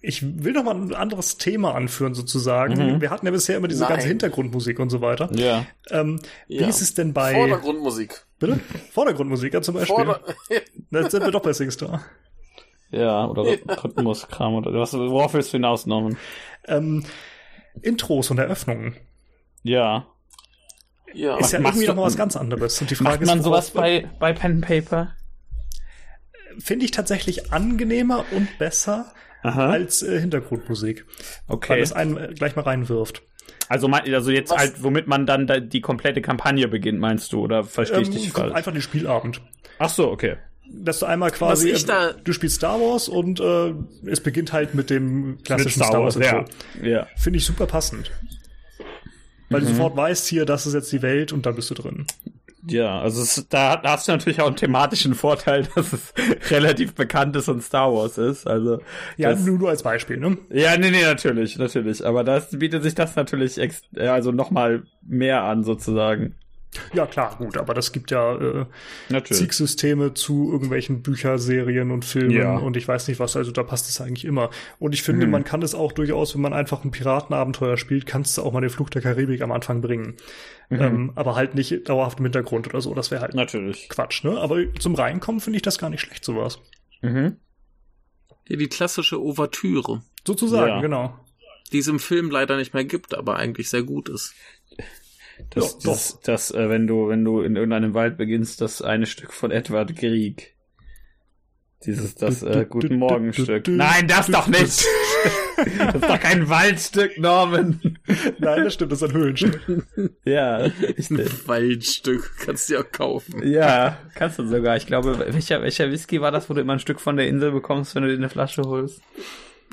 ich will noch mal ein anderes Thema anführen, sozusagen. Wir hatten ja bisher immer diese Nein. ganze Hintergrundmusik und so weiter. Ja. Ähm, Ja. Wie ist es denn bei... Vordergrundmusik. Bitte? Vordergrundmusik, ja zum Beispiel. Vorder Da sind wir doch bei Singstar. Ja, oder Rhythmuskram oder was, worauf willst du hinaus, Norman? Ähm, Intros und Eröffnungen. Ja. ja. Ist ja machst irgendwie du- noch mal was ganz anderes. Und die Frage Macht man ist, sowas bei, bei Pen and Paper? finde ich tatsächlich angenehmer und besser Aha. als äh, Hintergrundmusik. Weil Okay. es einen äh, gleich mal reinwirft. Also, also jetzt Was- halt, womit man dann da die komplette Kampagne beginnt, meinst du? Oder verstehe ich Ähm, dich falsch? einfach den Spielabend. Ach so, okay. Dass du einmal quasi, Was ich da- du spielst Star Wars und äh, es beginnt halt mit dem klassischen Mit Star Wars, ja. Intro. Ja. Finde ich super passend. Weil mhm. du sofort weißt, hier, das ist jetzt die Welt und da bist du drin. Ja, also es, da, da hast du natürlich auch einen thematischen Vorteil, dass es relativ bekannt ist und Star Wars ist. Also ja, das, nur, nur als Beispiel, ne? Ja, nee, nee, natürlich, natürlich. Aber das bietet sich das natürlich ex also noch mal mehr an sozusagen. Ja, klar, gut, aber das gibt ja äh, Ziegsysteme zu irgendwelchen Bücherserien und Filmen ja. und ich weiß nicht was, also da passt es eigentlich immer. Und ich finde, mhm. man kann es auch durchaus, wenn man einfach ein Piratenabenteuer spielt, kannst du auch mal den Fluch der Karibik am Anfang bringen. Mhm. Ähm, aber halt nicht dauerhaft im Hintergrund oder so, das wäre halt Natürlich. Quatsch, ne? Aber zum Reinkommen finde ich das gar nicht schlecht, sowas. Mhm. Ja, die klassische Ouvertüre. Sozusagen, ja. genau. Die es im Film leider nicht mehr gibt, aber eigentlich sehr gut ist. Das, ja, das, das äh, wenn du, wenn du in irgendeinem Wald beginnst, das eine Stück von Edward Grieg. Dieses, das äh, Guten Morgenstück. Nein, das doch nicht! das ist doch kein Waldstück, Norman. Nein, das stimmt, das ist ein Höhlenstück. ja, richtig. Waldstück, kannst du ja kaufen. Ja, kannst du sogar. Ich glaube, welcher, welcher Whisky war das, wo du immer ein Stück von der Insel bekommst, wenn du dir eine Flasche holst?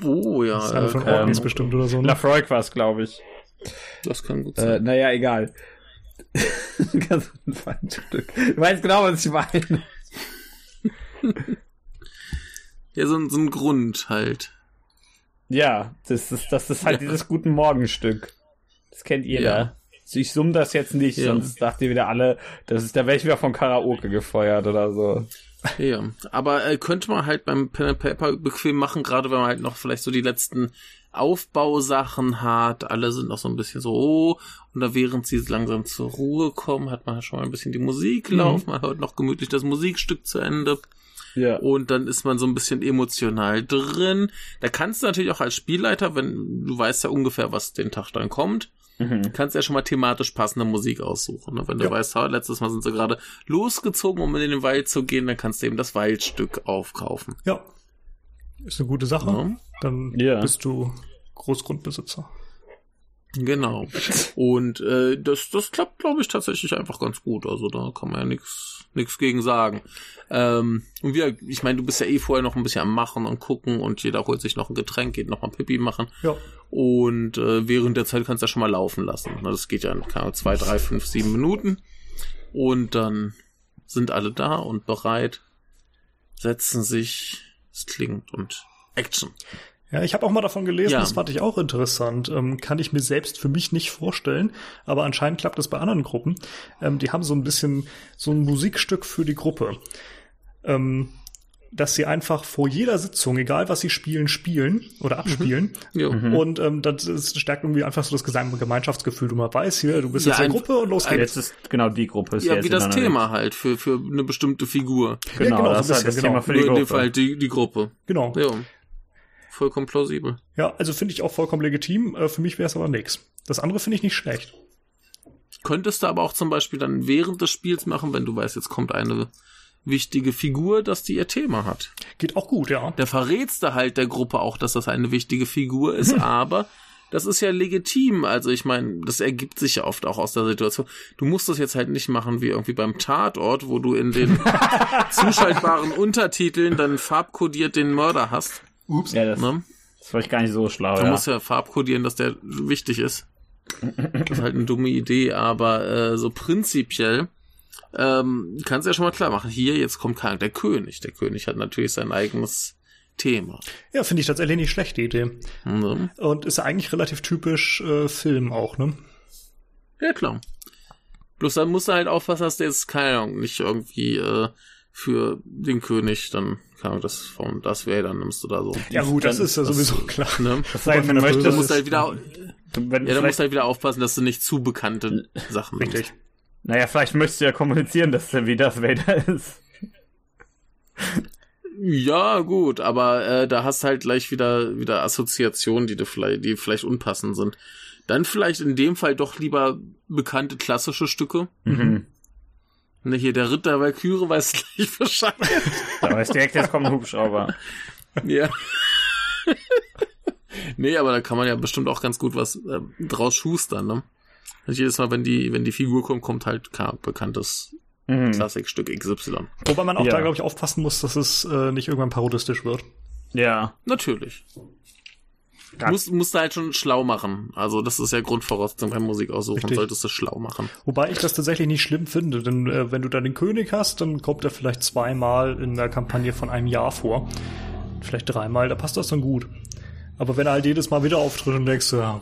Oh, ja. Das ist einer von ähm, bestimmt oder so. Ne? Lafroig war es, glaube ich. Das kann gut sein. Äh, naja, egal. Ganz ein Stück. Du weißt genau, was ich meine. ja, so, ein, so ein Grund halt. Ja, das ist, das ist halt ja. dieses Guten Morgenstück. Das kennt jeder. Ja. Ich summe das jetzt nicht, ja. sonst dacht ihr wieder alle, das ist, da wäre ich wieder von Karaoke gefeuert oder so. Ja, aber äh, könnte man halt beim Pen and Paper bequem machen, gerade wenn man halt noch vielleicht so die letzten Aufbausachen hat. Alle sind noch so ein bisschen so, oh, und da während sie langsam zur Ruhe kommen, hat man schon mal ein bisschen die Musik mhm. laufen, mhm. man hört noch gemütlich das Musikstück zu Ende. Ja. Und dann ist man so ein bisschen emotional drin. Da kannst du natürlich auch als Spielleiter, wenn du weißt ja ungefähr, was den Tag dann kommt, mhm. kannst ja schon mal thematisch passende Musik aussuchen. Ne? Wenn du ja. weißt, letztes Mal sind sie gerade losgezogen, um in den Wald zu gehen, dann kannst du eben das Waldstück aufkaufen. Ja. Ist eine gute Sache. Ja. Dann ja. bist du Großgrundbesitzer. Genau. Und äh, das, das klappt, glaube ich, tatsächlich einfach ganz gut. Also da kann man ja nichts nix gegen sagen. Ähm, und wir, ich meine, du bist ja eh vorher noch ein bisschen am Machen und gucken und jeder holt sich noch ein Getränk, geht noch mal Pipi machen. Ja. Und äh, während der Zeit kannst du ja schon mal laufen lassen. Das geht ja in keine zwei, drei, fünf, sieben Minuten. Und dann sind alle da und bereit, setzen sich, es klingt und Action. Ja, ich habe auch mal davon gelesen, ja. das fand ich auch interessant. Ähm, kann ich mir selbst für mich nicht vorstellen, aber anscheinend klappt es bei anderen Gruppen. Ähm, die haben so ein bisschen so ein Musikstück für die Gruppe. Ähm, dass sie einfach vor jeder Sitzung, egal was sie spielen, spielen oder mhm. abspielen. Mhm. Und ähm, das stärkt irgendwie einfach so das Gemeinschaftsgefühl. Du mal weißt hier, du bist ja, jetzt in der Gruppe und los geht's. Jetzt ist genau die Gruppe. Ist ja, wie das Thema halt für, für eine bestimmte Figur. Genau, ja, genau das, ist halt das genau. Thema für die Gruppe. In dem Fall die, die Gruppe. Genau. Ja vollkommen plausibel. Ja, also finde ich auch vollkommen legitim. Äh, für mich wäre es aber nix. Das andere finde ich nicht schlecht. Könntest du aber auch zum Beispiel dann während des Spiels machen, wenn du weißt, jetzt kommt eine wichtige Figur, dass die ihr Thema hat. Geht auch gut, ja. Der verrätst du halt der Gruppe auch, dass das eine wichtige Figur ist, hm. aber das ist ja legitim. Also ich meine, das ergibt sich ja oft auch aus der Situation. Du musst das jetzt halt nicht machen wie irgendwie beim Tatort, wo du in den zuschaltbaren Untertiteln dann farbkodiert den Mörder hast. Ups. Ja, das, ne? das war ich gar nicht so schlau. Du ja. musst ja farbkodieren, dass der wichtig ist. Das ist halt eine dumme Idee, aber äh, so prinzipiell ähm, kannst du ja schon mal klar machen. Hier, jetzt kommt kein, der König. Der König hat natürlich sein eigenes Thema. Ja, finde ich tatsächlich nicht schlecht, die Idee. Mhm. Und ist eigentlich relativ typisch äh, Film auch, ne? Ja, klar. Bloß dann musst du halt aufpassen, dass der jetzt, keine Ahnung, nicht irgendwie äh, für den König dann Ahnung, das von das wäre, dann nimmst du da so. Ja gut, das ist ja sowieso klar. Ne? Das heißt, wenn du möchtest, du musst halt wieder, wenn ja, du musst halt wieder aufpassen, dass du nicht zu bekannte Sachen Richtig. Nimmst. Naja, vielleicht möchtest du ja kommunizieren, dass der wie das Vader ist. Ja, gut, aber äh, da hast halt gleich wieder wieder Assoziationen, die du vielleicht, die vielleicht unpassend sind. Dann vielleicht in dem Fall doch lieber bekannte klassische Stücke. Mhm. Ne, hier der Ritter Valkyrie weiß gleich Bescheid. Da weiß direkt, jetzt kommt ein Hubschrauber. Ja. nee, aber da kann man ja bestimmt auch ganz gut was äh, draus schustern, ne? Also jedes Mal, wenn die, wenn die Figur kommt, kommt halt klar, bekanntes mhm. Klassikstück XY. Wobei man auch ja. da, glaube ich, aufpassen muss, dass es äh, nicht irgendwann parodistisch wird. Ja. Natürlich. Du musst, musst du halt schon schlau machen. Also das ist ja Grundvoraussetzung beim Musik aussuchen. Richtig. Solltest du schlau machen. Wobei ich das tatsächlich nicht schlimm finde, denn äh, wenn du da den König hast, dann kommt er vielleicht zweimal in der Kampagne von einem Jahr vor. Vielleicht dreimal, da passt das dann gut. Aber wenn er halt jedes Mal wieder auftritt und denkst, ja,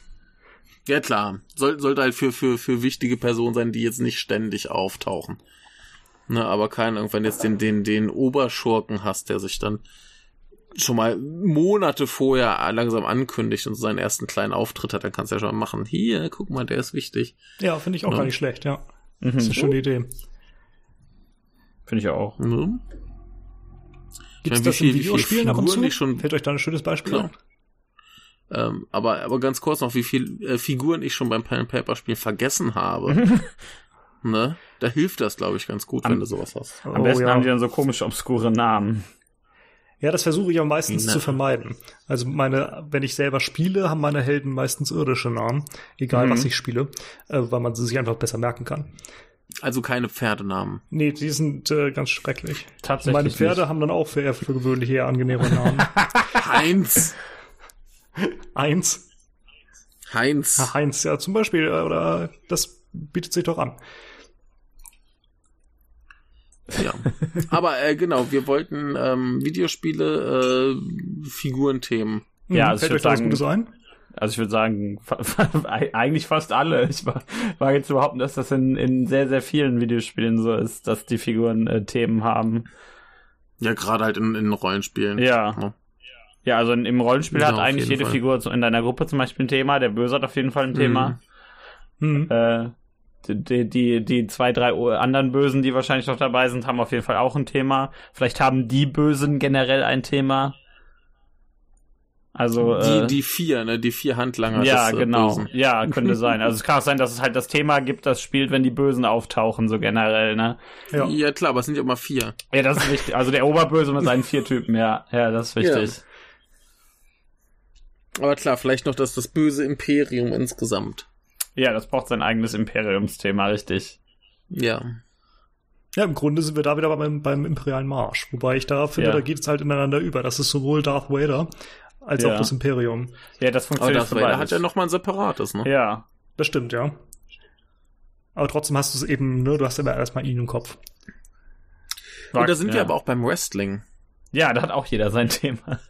ja klar, Soll, sollte halt für, für, für wichtige Personen sein, die jetzt nicht ständig auftauchen. Ne, aber kein irgendwann jetzt den, den, den Oberschurken hast, der sich dann schon mal Monate vorher langsam ankündigt und seinen ersten kleinen Auftritt hat, dann kannst du ja schon mal machen. Hier, guck mal, der ist wichtig. Ja, finde ich auch ja. gar nicht schlecht, ja. Mhm. Das ist eine schöne Idee. Finde ich auch. Mhm. Gibt es das viel, in Videospielen ab und zu? Schon, Fällt euch da ein schönes Beispiel an? Ähm, aber, aber ganz kurz noch, wie viele äh, Figuren ich schon beim Pen Paper Spiel vergessen habe. ne? Da hilft das, glaube ich, ganz gut, am, wenn du sowas hast. Am oh, besten ja. haben die dann so komische, obskure Namen. Ja, das versuche ich auch meistens Na. zu vermeiden. Also meine, wenn ich selber spiele, haben meine Helden meistens irdische Namen, egal mhm. was ich spiele, äh, weil man sie sich einfach besser merken kann. Also keine Pferdenamen. Nee, die sind äh, ganz schrecklich. Tatsächlich. Meine Pferde nicht. haben dann auch für, für gewöhnlich eher angenehme Namen. Heinz. Eins. Heinz. Ja, Heinz, ja, zum Beispiel, äh, oder das bietet sich doch an. Ja. Aber äh, genau, wir wollten ähm, Videospiele, äh, Figurenthemen. Ja, also Fällt euch sagen, das Gutes ein? Also ich würde sagen, eigentlich fast alle. Ich war, war jetzt überhaupt, dass das in, in sehr, sehr vielen Videospielen so ist, dass die Figuren äh, Themen haben. Ja, gerade halt in, in Rollenspielen. Ja. ja. Ja, also im Rollenspiel ja, hat eigentlich jede Fall. Figur in deiner Gruppe zum Beispiel ein Thema. Der Böse hat auf jeden Fall ein Thema. Mhm. Äh, die, die, die zwei, drei anderen Bösen, die wahrscheinlich noch dabei sind, haben auf jeden Fall auch ein Thema. Vielleicht haben die Bösen generell ein Thema. Also die, äh, die vier, ne, die vier Handlanger. Ja, des, äh, genau. Bösen. Ja, könnte sein. Also es kann auch sein, dass es halt das Thema gibt, das spielt, wenn die Bösen auftauchen, so generell, ne? Ja, ja klar, aber es sind ja immer vier. Ja, das ist wichtig. Also der Oberböse mit seinen vier Typen, ja, ja, das ist wichtig. Ja. Aber klar, vielleicht noch das, das böse Imperium insgesamt. Ja, das braucht sein eigenes Imperiumsthema, richtig. Ja. Ja, im Grunde sind wir da wieder beim, beim Imperialen Marsch. Wobei ich da finde, ja. da geht es halt ineinander über. Das ist sowohl Darth Vader als ja. auch das Imperium. Ja, das funktioniert. Aber Darth Vader hat ja nochmal ein separates, ne? Ja. Das stimmt, ja. Aber trotzdem hast du es eben, ne, du hast immer erstmal ihn im Kopf. Und da sind ja. wir aber auch beim Wrestling. Ja, da hat auch jeder sein Thema.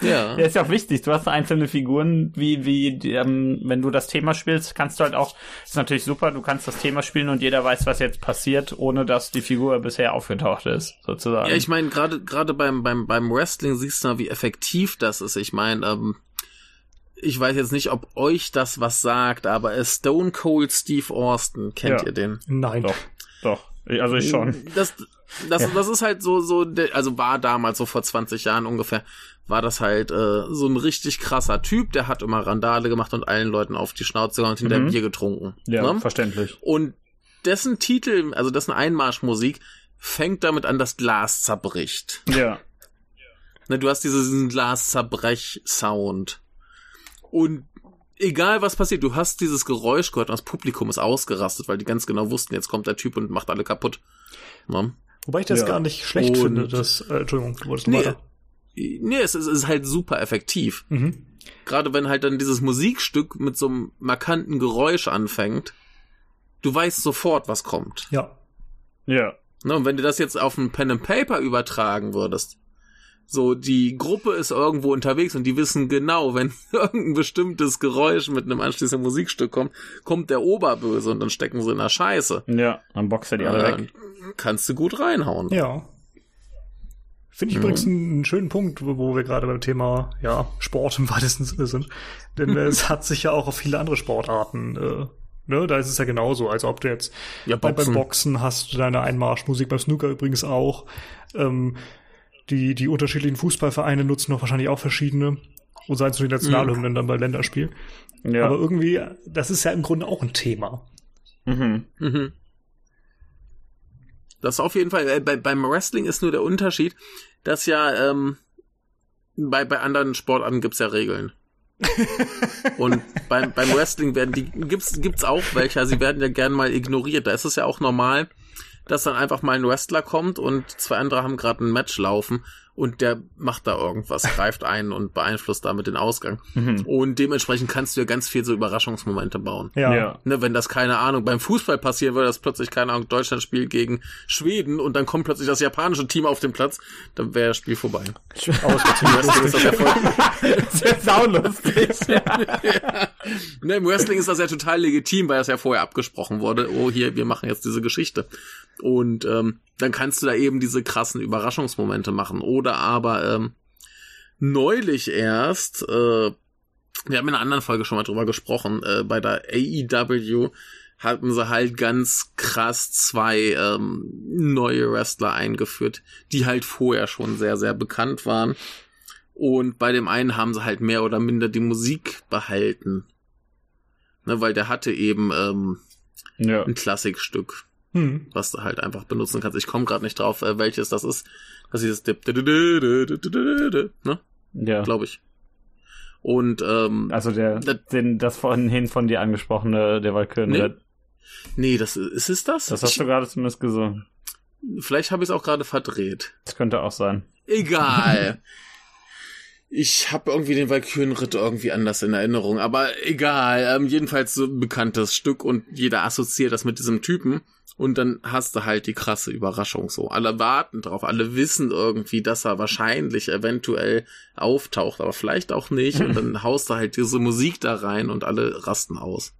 Ja. ja, ist ja auch wichtig. Du hast einzelne Figuren, wie, wie, ähm, wenn du das Thema spielst, kannst du halt auch, ist natürlich super, du kannst das Thema spielen und jeder weiß, was jetzt passiert, ohne dass die Figur bisher aufgetaucht ist, sozusagen. Ja, ich meine, gerade, gerade beim, beim, beim Wrestling siehst du mal, wie effektiv das ist. Ich meine, ähm, ich weiß jetzt nicht, ob euch das was sagt, aber Stone Cold Steve Austin, kennt ja. ihr den? Nein. Doch, doch. Also ich schon. Das, das, ja. das ist halt so, so, also war damals so vor 20 Jahren ungefähr, war das halt äh, so ein richtig krasser Typ, der hat immer Randale gemacht und allen Leuten auf die Schnauze gehauen und hinter mhm. Bier getrunken. Ja, ne? verständlich. Und dessen Titel, also dessen Einmarschmusik, fängt damit an, das Glas zerbricht. Ja. Ne, du hast diesen Glas-Zerbrech-Sound. Und egal was passiert, du hast dieses Geräusch gehört und das Publikum ist ausgerastet, weil die ganz genau wussten, jetzt kommt der Typ und macht alle kaputt. Ne? Wobei ich das ja. gar nicht schlecht und finde, das, äh, Entschuldigung, du wolltest nee, weiter. Nee, es ist, es ist halt super effektiv. Mhm. Gerade wenn halt dann dieses Musikstück mit so einem markanten Geräusch anfängt, du weißt sofort, was kommt. Ja. Ja. Ne, und wenn du das jetzt auf ein Pen and Paper übertragen würdest, so die Gruppe ist irgendwo unterwegs und die wissen genau, wenn irgendein bestimmtes Geräusch mit einem anschließenden Musikstück kommt, kommt der Oberböse und dann stecken sie in der Scheiße. Ja, dann boxt er die alle äh, weg. Kannst du gut reinhauen. Ja. Finde ich mhm. übrigens einen schönen Punkt, wo wir gerade beim Thema ja, Sport im weitesten Sinne sind. Denn es hat sich ja auch auf viele andere Sportarten, äh, ne, da ist es ja genauso, als ob du jetzt ja, bei, beim Boxen hast du deine Einmarschmusik, beim Snooker übrigens auch. Ähm, die, die unterschiedlichen Fußballvereine nutzen noch wahrscheinlich auch verschiedene. Und seien es nur die Nationalhymnen mhm. dann bei Länderspiel. Ja. Aber irgendwie, das ist ja im Grunde auch ein Thema. Mhm. Mhm. Das auf jeden Fall. Äh, bei, beim Wrestling ist nur der Unterschied, dass ja ähm, bei, bei anderen Sportarten gibt's ja Regeln. und beim, beim Wrestling werden die gibt's gibt's auch welche, sie werden ja gern mal ignoriert. Da ist es ja auch normal, dass dann einfach mal ein Wrestler kommt und zwei andere haben gerade ein Match laufen und der macht da irgendwas, greift ein und beeinflusst damit den Ausgang. Mhm. Und dementsprechend kannst du ja ganz viel so Überraschungsmomente bauen. Ja. ja. Ne, wenn das, keine Ahnung, beim Fußball passieren würde, dass plötzlich, keine Ahnung, Deutschland spielt gegen Schweden und dann kommt plötzlich das japanische Team auf den Platz, dann wäre das Spiel vorbei. Das saulustig. ja. ja. Ne, Im Wrestling ist das ja total legitim, weil das ja vorher abgesprochen wurde. Oh, hier, wir machen jetzt diese Geschichte. Und ähm, dann kannst du da eben diese krassen Überraschungsmomente machen. Oder aber ähm, neulich erst, äh, wir haben in einer anderen Folge schon mal drüber gesprochen, äh, bei der AEW hatten sie halt ganz krass zwei ähm, neue Wrestler eingeführt, die halt vorher schon sehr, sehr bekannt waren. Und bei dem einen haben sie halt mehr oder minder die Musik behalten. Ne, weil der hatte eben ähm, ja. ein Klassikstück hm. was du halt einfach benutzen kannst. Ich komme gerade nicht drauf, äh, welches das ist. Das ist das ne? Ja. Glaube ich. Und ähm, also der den das vorhin von dir angesprochene der Walküren. Nee. nee, das ist es das? Das hast ich, du gerade zumindest gesungen. Vielleicht habe ich es auch gerade verdreht. Das könnte auch sein. Egal. ich habe irgendwie den Valkyrenritt irgendwie anders in Erinnerung, aber egal. Ähm, jedenfalls so ein bekanntes Stück und jeder assoziiert das mit diesem Typen. Und dann hast du halt die krasse Überraschung so. Alle warten drauf, alle wissen irgendwie, dass er wahrscheinlich eventuell auftaucht, aber vielleicht auch nicht. Und dann haust du halt diese Musik da rein und alle rasten aus.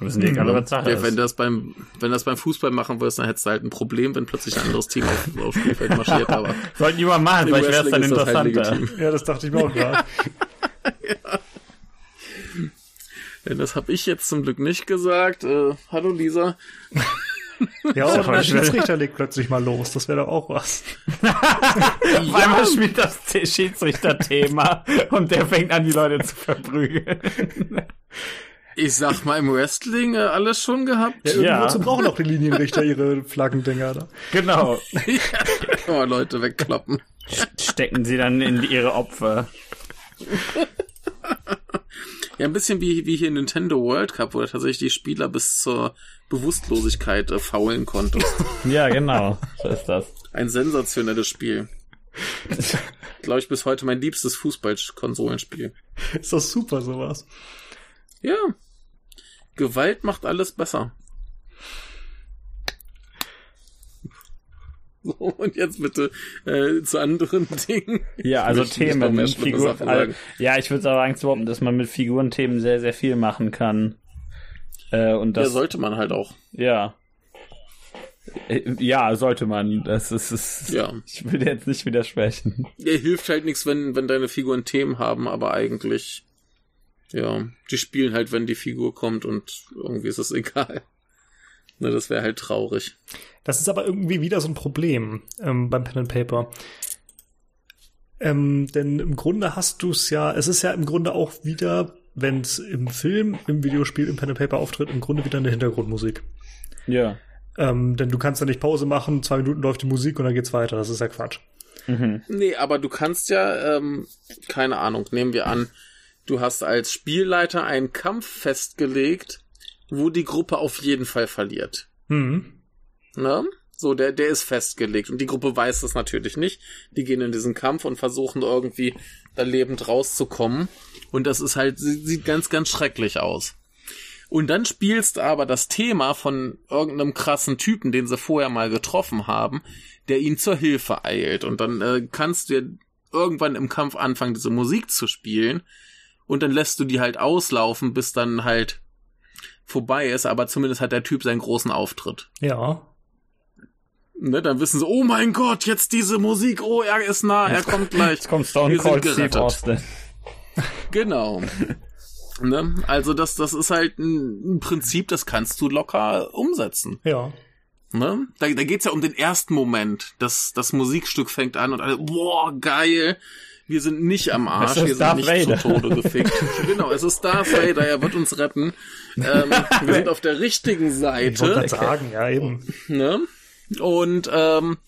Das ist egal, was Sache ja, wenn das beim wenn das beim Fußball machen würdest, dann hättest du halt ein Problem, wenn plötzlich ein anderes Team auf, auf Spielfeld marschiert. Aber sollten die mal machen, vielleicht wäre es dann halt interessanter. Halt ja, das dachte ich mir auch gerade. ja. ja. Das habe ich jetzt zum Glück nicht gesagt. Äh, hallo Lisa. Ja, oder der Schiedsrichter legt plötzlich mal los. Das wäre doch auch was. Auf einmal spielt das Schiedsrichter-Thema und der fängt an, die Leute zu verprügeln. Ich sag mal, im Wrestling äh, alles schon gehabt. Ja, ja. brauchen auch die Linienrichter ihre Flaggendinger da. Genau. ja, oh, Leute wegklappen. Stecken sie dann in ihre Opfer. Ja, ein bisschen wie, wie hier in Nintendo World Cup, wo tatsächlich die Spieler bis zur Bewusstlosigkeit äh, faulen konntest. ja, genau. So ist das. Ein sensationelles Spiel. Glaube ich bis heute mein liebstes Fußballkonsolenspiel. Ist das super, sowas. Ja. Gewalt macht alles besser. So, und jetzt bitte äh, zu anderen Dingen. Ja, also Themen, Figuren. Also, ja, ich würde sagen, dass man mit Figurenthemen sehr, sehr viel machen kann. Äh, und das ja, sollte man halt auch. Ja. Äh, ja, sollte man. Das ist, ist ja. Ich will jetzt nicht widersprechen. Ja, hilft halt nichts, wenn, wenn deine Figuren Themen haben, aber eigentlich, ja, die spielen halt, wenn die Figur kommt und irgendwie ist es egal. Ne, das wäre halt traurig. Das ist aber irgendwie wieder so ein Problem ähm, beim Pen and Paper. Ähm, denn im Grunde hast du es ja, es ist ja im Grunde auch wieder wenn es im Film, im Videospiel, im Pen and Paper auftritt, im Grunde wieder eine Hintergrundmusik. Ja. Ähm, denn du kannst ja nicht Pause machen, zwei Minuten läuft die Musik und dann geht's weiter. Das ist ja Quatsch. Mhm. Nee, aber du kannst ja, ähm, keine Ahnung, nehmen wir an, du hast als Spielleiter einen Kampf festgelegt, wo die Gruppe auf jeden Fall verliert. Mhm. Ne? So, der, der ist festgelegt. Und die Gruppe weiß das natürlich nicht. Die gehen in diesen Kampf und versuchen irgendwie da lebend rauszukommen. Und das ist halt, sieht ganz, ganz schrecklich aus. Und dann spielst aber das Thema von irgendeinem krassen Typen, den sie vorher mal getroffen haben, der ihnen zur Hilfe eilt. Und dann äh, kannst du irgendwann im Kampf anfangen, diese Musik zu spielen. Und dann lässt du die halt auslaufen, bis dann halt vorbei ist. Aber zumindest hat der Typ seinen großen Auftritt. Ja. Ne, dann wissen sie, oh mein Gott, jetzt diese Musik, oh, er ist nah, er kommt gleich. Jetzt kommt Stone Cold Steve Austin. Genau. ne? Also das, das ist halt ein, ein, Prinzip, das kannst du locker umsetzen. Ja. Ne? Da, da geht's ja um den ersten Moment. Das, das Musikstück fängt an und alle, boah, geil. Wir sind nicht am Arsch, wir sind nicht Vader. zu Tode gefickt. genau, es ist Darth Vader, er wird uns retten. Ähm, wir sind auf der richtigen Seite. Ich wollte sagen, ja eben. Ne? Und ähm,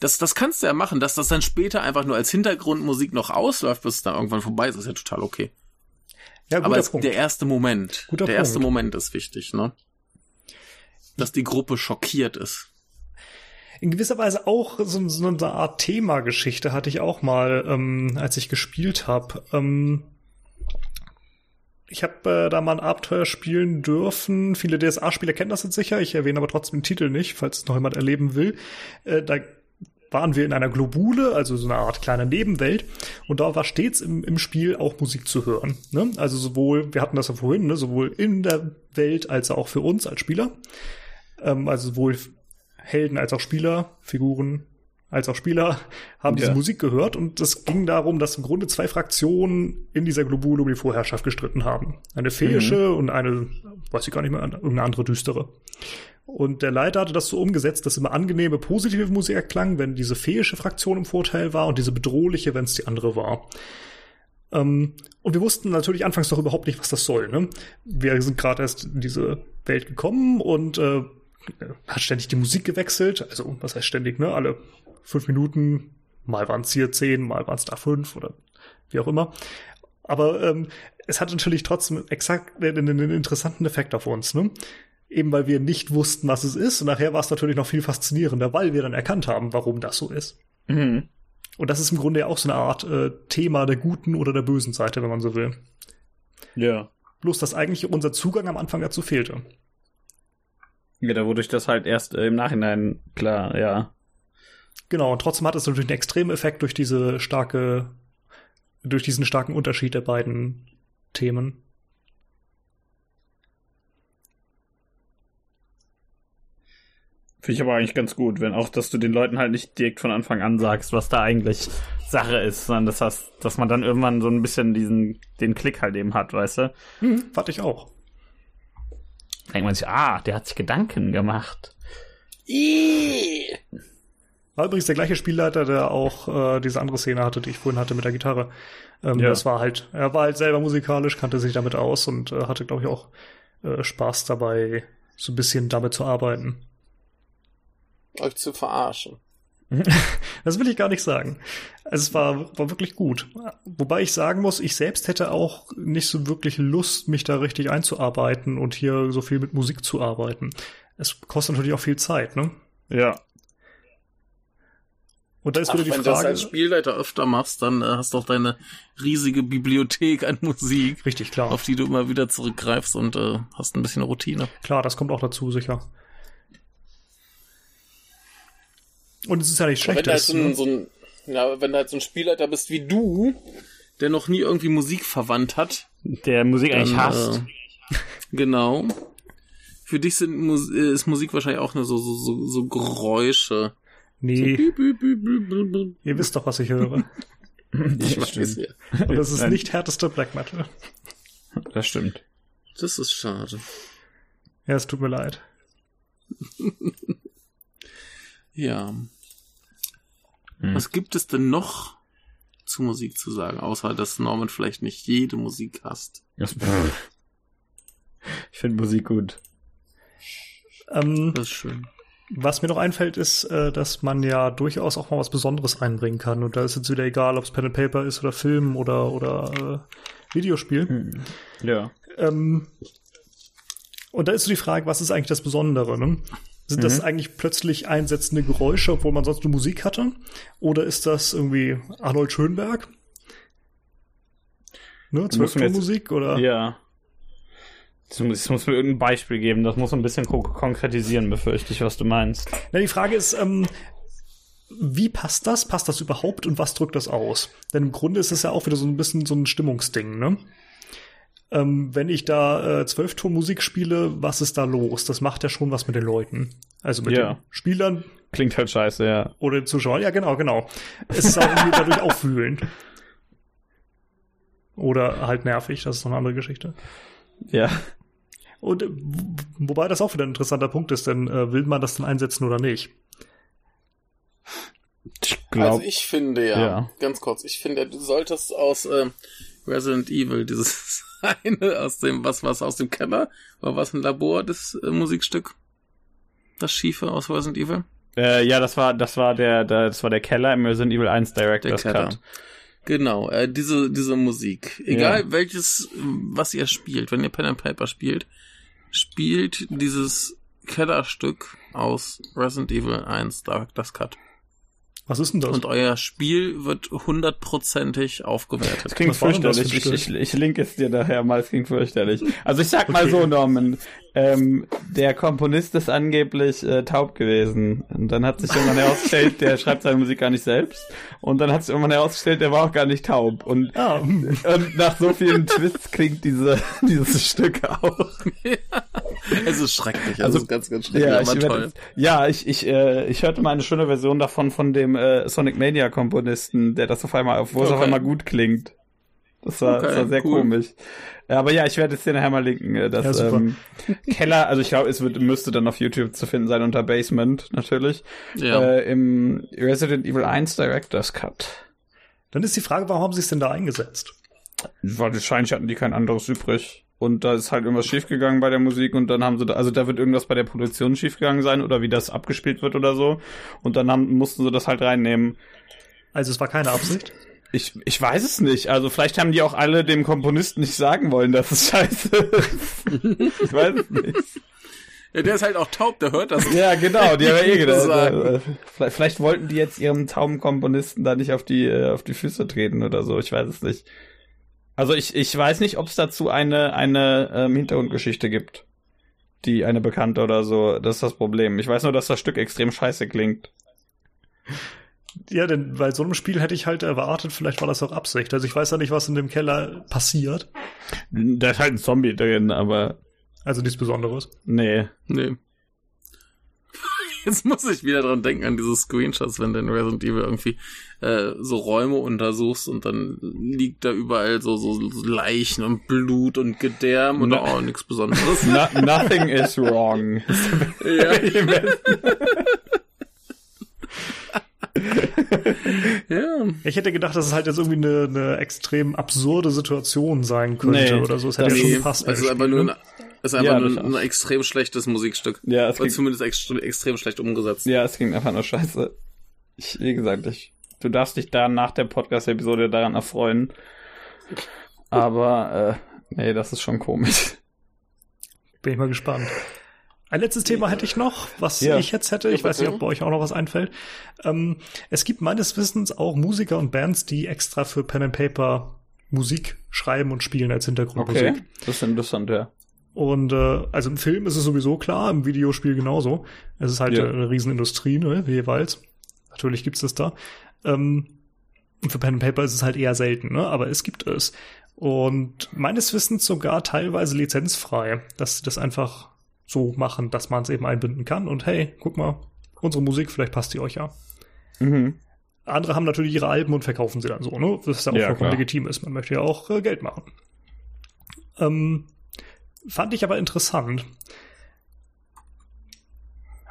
das, das kannst du ja machen, dass das dann später einfach nur als Hintergrundmusik noch ausläuft, bis es dann irgendwann vorbei ist, ist ja total okay. Ja, guter Aber es, Punkt. der erste Moment, guter der Punkt. erste Moment ist wichtig, ne? Dass die Gruppe schockiert ist. in gewisser Weise auch so, so eine Art Themageschichte hatte ich auch mal, ähm, als ich gespielt habe. Ähm, ich habe äh, da mal ein Abenteuer spielen dürfen. Viele DSA-Spieler kennen das jetzt sicher. Ich erwähne aber trotzdem den Titel nicht, falls es noch jemand erleben will. Äh, da waren wir in einer Globule, also so eine Art kleiner Nebenwelt. Und da war stets im, im Spiel auch Musik zu hören. Ne? Also sowohl, wir hatten das ja vorhin, ne? sowohl in der Welt als auch für uns als Spieler. Ähm, also sowohl Helden als auch Spieler, Figuren als auch Spieler haben ja. diese Musik gehört und es ging darum, dass im Grunde zwei Fraktionen in dieser Globule um die Vorherrschaft gestritten haben. Eine feische mhm. und eine, weiß ich gar nicht mehr, irgendeine andere düstere. Und der Leiter hatte das so umgesetzt, dass immer angenehme, positive Musik erklang, wenn diese feische Fraktion im Vorteil war und diese bedrohliche, wenn es die andere war. Ähm, und wir wussten natürlich anfangs doch überhaupt nicht, was das soll. Ne? Wir sind gerade erst in diese Welt gekommen und äh, hat ständig die Musik gewechselt. Also, was heißt ständig, ne? Alle fünf Minuten, mal waren es hier zehn, mal waren es da fünf oder wie auch immer. Aber ähm, es hat natürlich trotzdem exakt einen, einen interessanten Effekt auf uns, ne? Eben weil wir nicht wussten, was es ist. Und nachher war es natürlich noch viel faszinierender, weil wir dann erkannt haben, warum das so ist. Mhm. Und das ist im Grunde ja auch so eine Art äh, Thema der guten oder der bösen Seite, wenn man so will. Ja. Bloß, dass eigentlich unser Zugang am Anfang dazu fehlte. Ja, da wodurch das halt erst äh, im Nachhinein klar, ja. Genau, und trotzdem hat es natürlich einen extremen Effekt durch diese starke, durch diesen starken Unterschied der beiden Themen. Finde ich aber eigentlich ganz gut, wenn auch, dass du den Leuten halt nicht direkt von Anfang an sagst, was da eigentlich Sache ist, sondern das heißt, dass man dann irgendwann so ein bisschen diesen, den Klick halt eben hat, weißt du? Hm, fand ich auch. Da denkt man sich, ah, der hat sich Gedanken gemacht. Iii. War übrigens der gleiche Spielleiter, der auch äh, diese andere Szene hatte, die ich vorhin hatte mit der Gitarre. Ähm, ja. Das war halt, er war halt selber musikalisch, kannte sich damit aus und äh, hatte, glaube ich, auch äh, Spaß dabei, so ein bisschen damit zu arbeiten euch zu verarschen. das will ich gar nicht sagen. Also es war, war wirklich gut. Wobei ich sagen muss, ich selbst hätte auch nicht so wirklich Lust, mich da richtig einzuarbeiten und hier so viel mit Musik zu arbeiten. Es kostet natürlich auch viel Zeit, ne? Ja. Und da ist Ach, wieder die wenn Frage. Wenn du das als Spielleiter öfter machst, dann äh, hast du auch deine riesige Bibliothek an Musik. Richtig, klar. Auf die du immer wieder zurückgreifst und äh, hast ein bisschen Routine. Klar, das kommt auch dazu, sicher. Und es ist ja nicht schlecht. Wenn du halt so ein, ne? so ein, ja, wenn du halt so ein Spielleiter bist wie du, der noch nie irgendwie Musik verwandt hat. Der Musik eigentlich hasst. Äh, genau. Für dich sind, ist Musik wahrscheinlich auch nur so, so, so, so Geräusche. Nee. So büb, büb, büb, Ihr wisst doch, was ich höre. ich weiß ja. Und das ist nicht härteste Black Metal. Das stimmt. Das ist schade. Ja, es tut mir leid. Ja. Hm. Was gibt es denn noch zu Musik zu sagen, außer dass Norman vielleicht nicht jede Musik hasst? ich finde Musik gut. Ähm, das ist schön. Was mir noch einfällt, ist, äh, dass man ja durchaus auch mal was Besonderes reinbringen kann. Und da ist jetzt wieder egal, ob es Pen and Paper ist oder Film oder, oder äh, Videospiel. Hm. Ja. Ähm, und da ist so die Frage, was ist eigentlich das Besondere? Ne? Sind mhm. das eigentlich plötzlich einsetzende Geräusche, obwohl man sonst nur Musik hatte? Oder ist das irgendwie Arnold Schönberg? Ne, Zwölftonmusik oder? Ja. Es muss, muss mir irgendein Beispiel geben. Das muss ein bisschen konkretisieren, befürchte ich, was du meinst. Na, die Frage ist, ähm, wie passt das? Passt das überhaupt und was drückt das aus? Denn im Grunde ist es ja auch wieder so ein bisschen so ein Stimmungsding, ne? ähm, wenn ich da äh, Zwölftonmusik spiele, was ist da los? Das macht ja schon was mit den Leuten. Also mit ja. den Spielern. Klingt halt scheiße, ja. Oder den Zuschauern. Ja, genau, genau. Es ist auch irgendwie dadurch aufwühlend. Oder halt nervig, das ist noch eine andere Geschichte. Ja. Und wobei das auch wieder ein interessanter Punkt ist, denn äh, will man das dann einsetzen oder nicht? Ich glaub, also ich finde ja, ja, ganz kurz, ich finde, du solltest aus äh, Resident Evil dieses eine aus dem, was was aus dem Keller? War was ein Labor, das äh, Musikstück? Das Schiefe aus Resident Evil? Äh, ja, das war, das war der, der, das war der Keller im Resident Evil 1 Director's Cut. Genau, äh, diese, diese Musik. Egal ja. welches, was ihr spielt, wenn ihr Pen and Paper spielt, spielt dieses Kellerstück aus Resident Evil 1 Director's Cut. Was ist denn das? Und euer Spiel wird hundertprozentig aufgewertet. Das klingt Was das fürchterlich. für ein Ich, ich, ich link es dir nachher mal, es klingt fürchterlich. Also ich sag mal so, Norman, ähm, der Komponist ist angeblich äh, taub gewesen. Und dann hat sich irgendwann herausgestellt, der schreibt seine Musik gar nicht selbst. Und dann hat sich irgendwann herausgestellt, der war auch gar nicht taub. Und, hm. und nach so vielen Twists klingt diese, dieses Stück auch. es ist schrecklich, Also, also ganz, ganz schrecklich, Ja, ich, aber toll. werd, ja, ich, ich, äh, ich hörte mal eine schöne Version davon von dem äh, Sonic Mania Komponisten, der das auf einmal, auf, wo es auf Okay. einmal gut klingt. Das war, Okay, das war sehr cool. komisch. Ja, Aber ja, ich werde es dir nachher mal linken. äh, Das Ja, ähm, Keller, also ich glaube, es wird, müsste dann auf YouTube zu finden sein unter Basement natürlich. Ja. Äh, Im Resident Evil 1 Director's Cut. Dann ist die Frage, warum haben sie es denn da eingesetzt? Weil wahrscheinlich hatten die kein anderes übrig. Und da ist halt irgendwas schiefgegangen bei der Musik und dann haben sie da, also da wird irgendwas bei der Produktion schiefgegangen sein oder wie das abgespielt wird oder so. Und dann haben, mussten sie das halt reinnehmen. Also es war keine Absicht. Ich, ich weiß es nicht. Also vielleicht haben die auch alle dem Komponisten nicht sagen wollen, dass es scheiße ist. ich weiß es nicht. ja, der ist halt auch taub, der hört das. Ja, genau, die haben ja eh gedacht. Äh, Vielleicht, vielleicht wollten die jetzt ihrem tauben Komponisten da nicht auf die, äh, auf die Füße treten oder so. Ich weiß es nicht. Also ich, ich weiß nicht, ob es dazu eine, eine ähm, Hintergrundgeschichte gibt. Die eine bekannte oder so. Das ist das Problem. Ich weiß nur, dass das Stück extrem scheiße klingt. Ja, denn bei so einem Spiel hätte ich halt erwartet, vielleicht war das auch Absicht. Also ich weiß ja nicht, was in dem Keller passiert. Da ist halt ein Zombie drin, aber Also nichts Besonderes. nee. Nee. Jetzt muss ich wieder dran denken an diese Screenshots, wenn du in Resident Evil irgendwie äh, so Räume untersuchst und dann liegt da überall so, so Leichen und Blut und Gedärm und Na- oh, nichts Besonderes. No, nothing is wrong. ja. ja. Ich hätte gedacht, dass es halt jetzt irgendwie eine, eine extrem absurde Situation sein könnte Nee, oder so. Es hätte ja schon gepasst. es ist einfach nur ne? ein, es ist einfach Ja, nur durchaus. ein extrem schlechtes Musikstück. Ja, es Oder klingt, zumindest extre extrem schlecht umgesetzt. ja, es klingt einfach nur scheiße. Ich, wie gesagt, ich, du darfst dich da nach der Podcast-Episode daran erfreuen. Aber, äh, nee, das ist schon komisch. Bin ich mal gespannt. Ein letztes Thema hätte ich noch, was Ja. ich jetzt hätte. Ich weiß nicht, ob bei euch auch noch was einfällt. Ähm, es gibt meines Wissens auch Musiker und Bands, die extra für Pen and Paper Musik schreiben und spielen als Hintergrundmusik. Okay, das ist interessant, ja. Und äh, also im Film ist es sowieso klar, im Videospiel genauso. Es ist halt Ja. eine Riesenindustrie, ne, jeweils. Natürlich gibt's das da. Ähm, und für Pen and Paper ist es halt eher selten, ne? Aber es gibt es. Und meines Wissens sogar teilweise lizenzfrei, dass sie das einfach so machen, dass man es eben einbinden kann. Und hey, guck mal, unsere Musik, vielleicht passt die euch ja. Mhm. Andere haben natürlich ihre Alben und verkaufen sie dann so, ne? Was ja auch Ja, vollkommen klar. legitim ist. Man möchte ja auch äh, Geld machen. Ähm, fand ich aber interessant.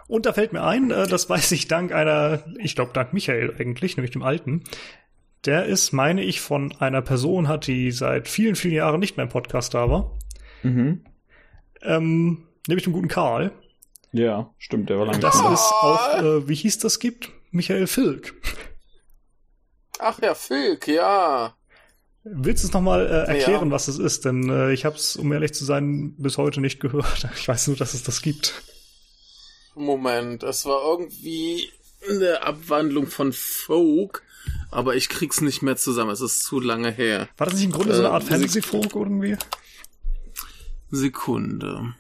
Und da fällt mir ein, äh, das weiß ich dank einer, ich glaube dank Michael eigentlich, nämlich dem Alten. Der ist, meine ich, von einer Person hat, die seit vielen, vielen Jahren nicht mehr im Podcast da war. Mhm. Ähm, nämlich dem guten Karl. Ja, stimmt, der war lange Das ist auch, äh, wie hieß das gibt? Michael Filk. Ach ja, Filk, ja. Willst du es nochmal äh, erklären, Ja. was es ist? Denn äh, ich habe es, um ehrlich zu sein, bis heute nicht gehört. Ich weiß nur, dass es das gibt. Moment, es war irgendwie eine Abwandlung von Folk, aber ich krieg's nicht mehr zusammen. Es ist zu lange her. War das nicht im Grunde so eine Äh, Art Fantasy-Folk irgendwie? Sekunde.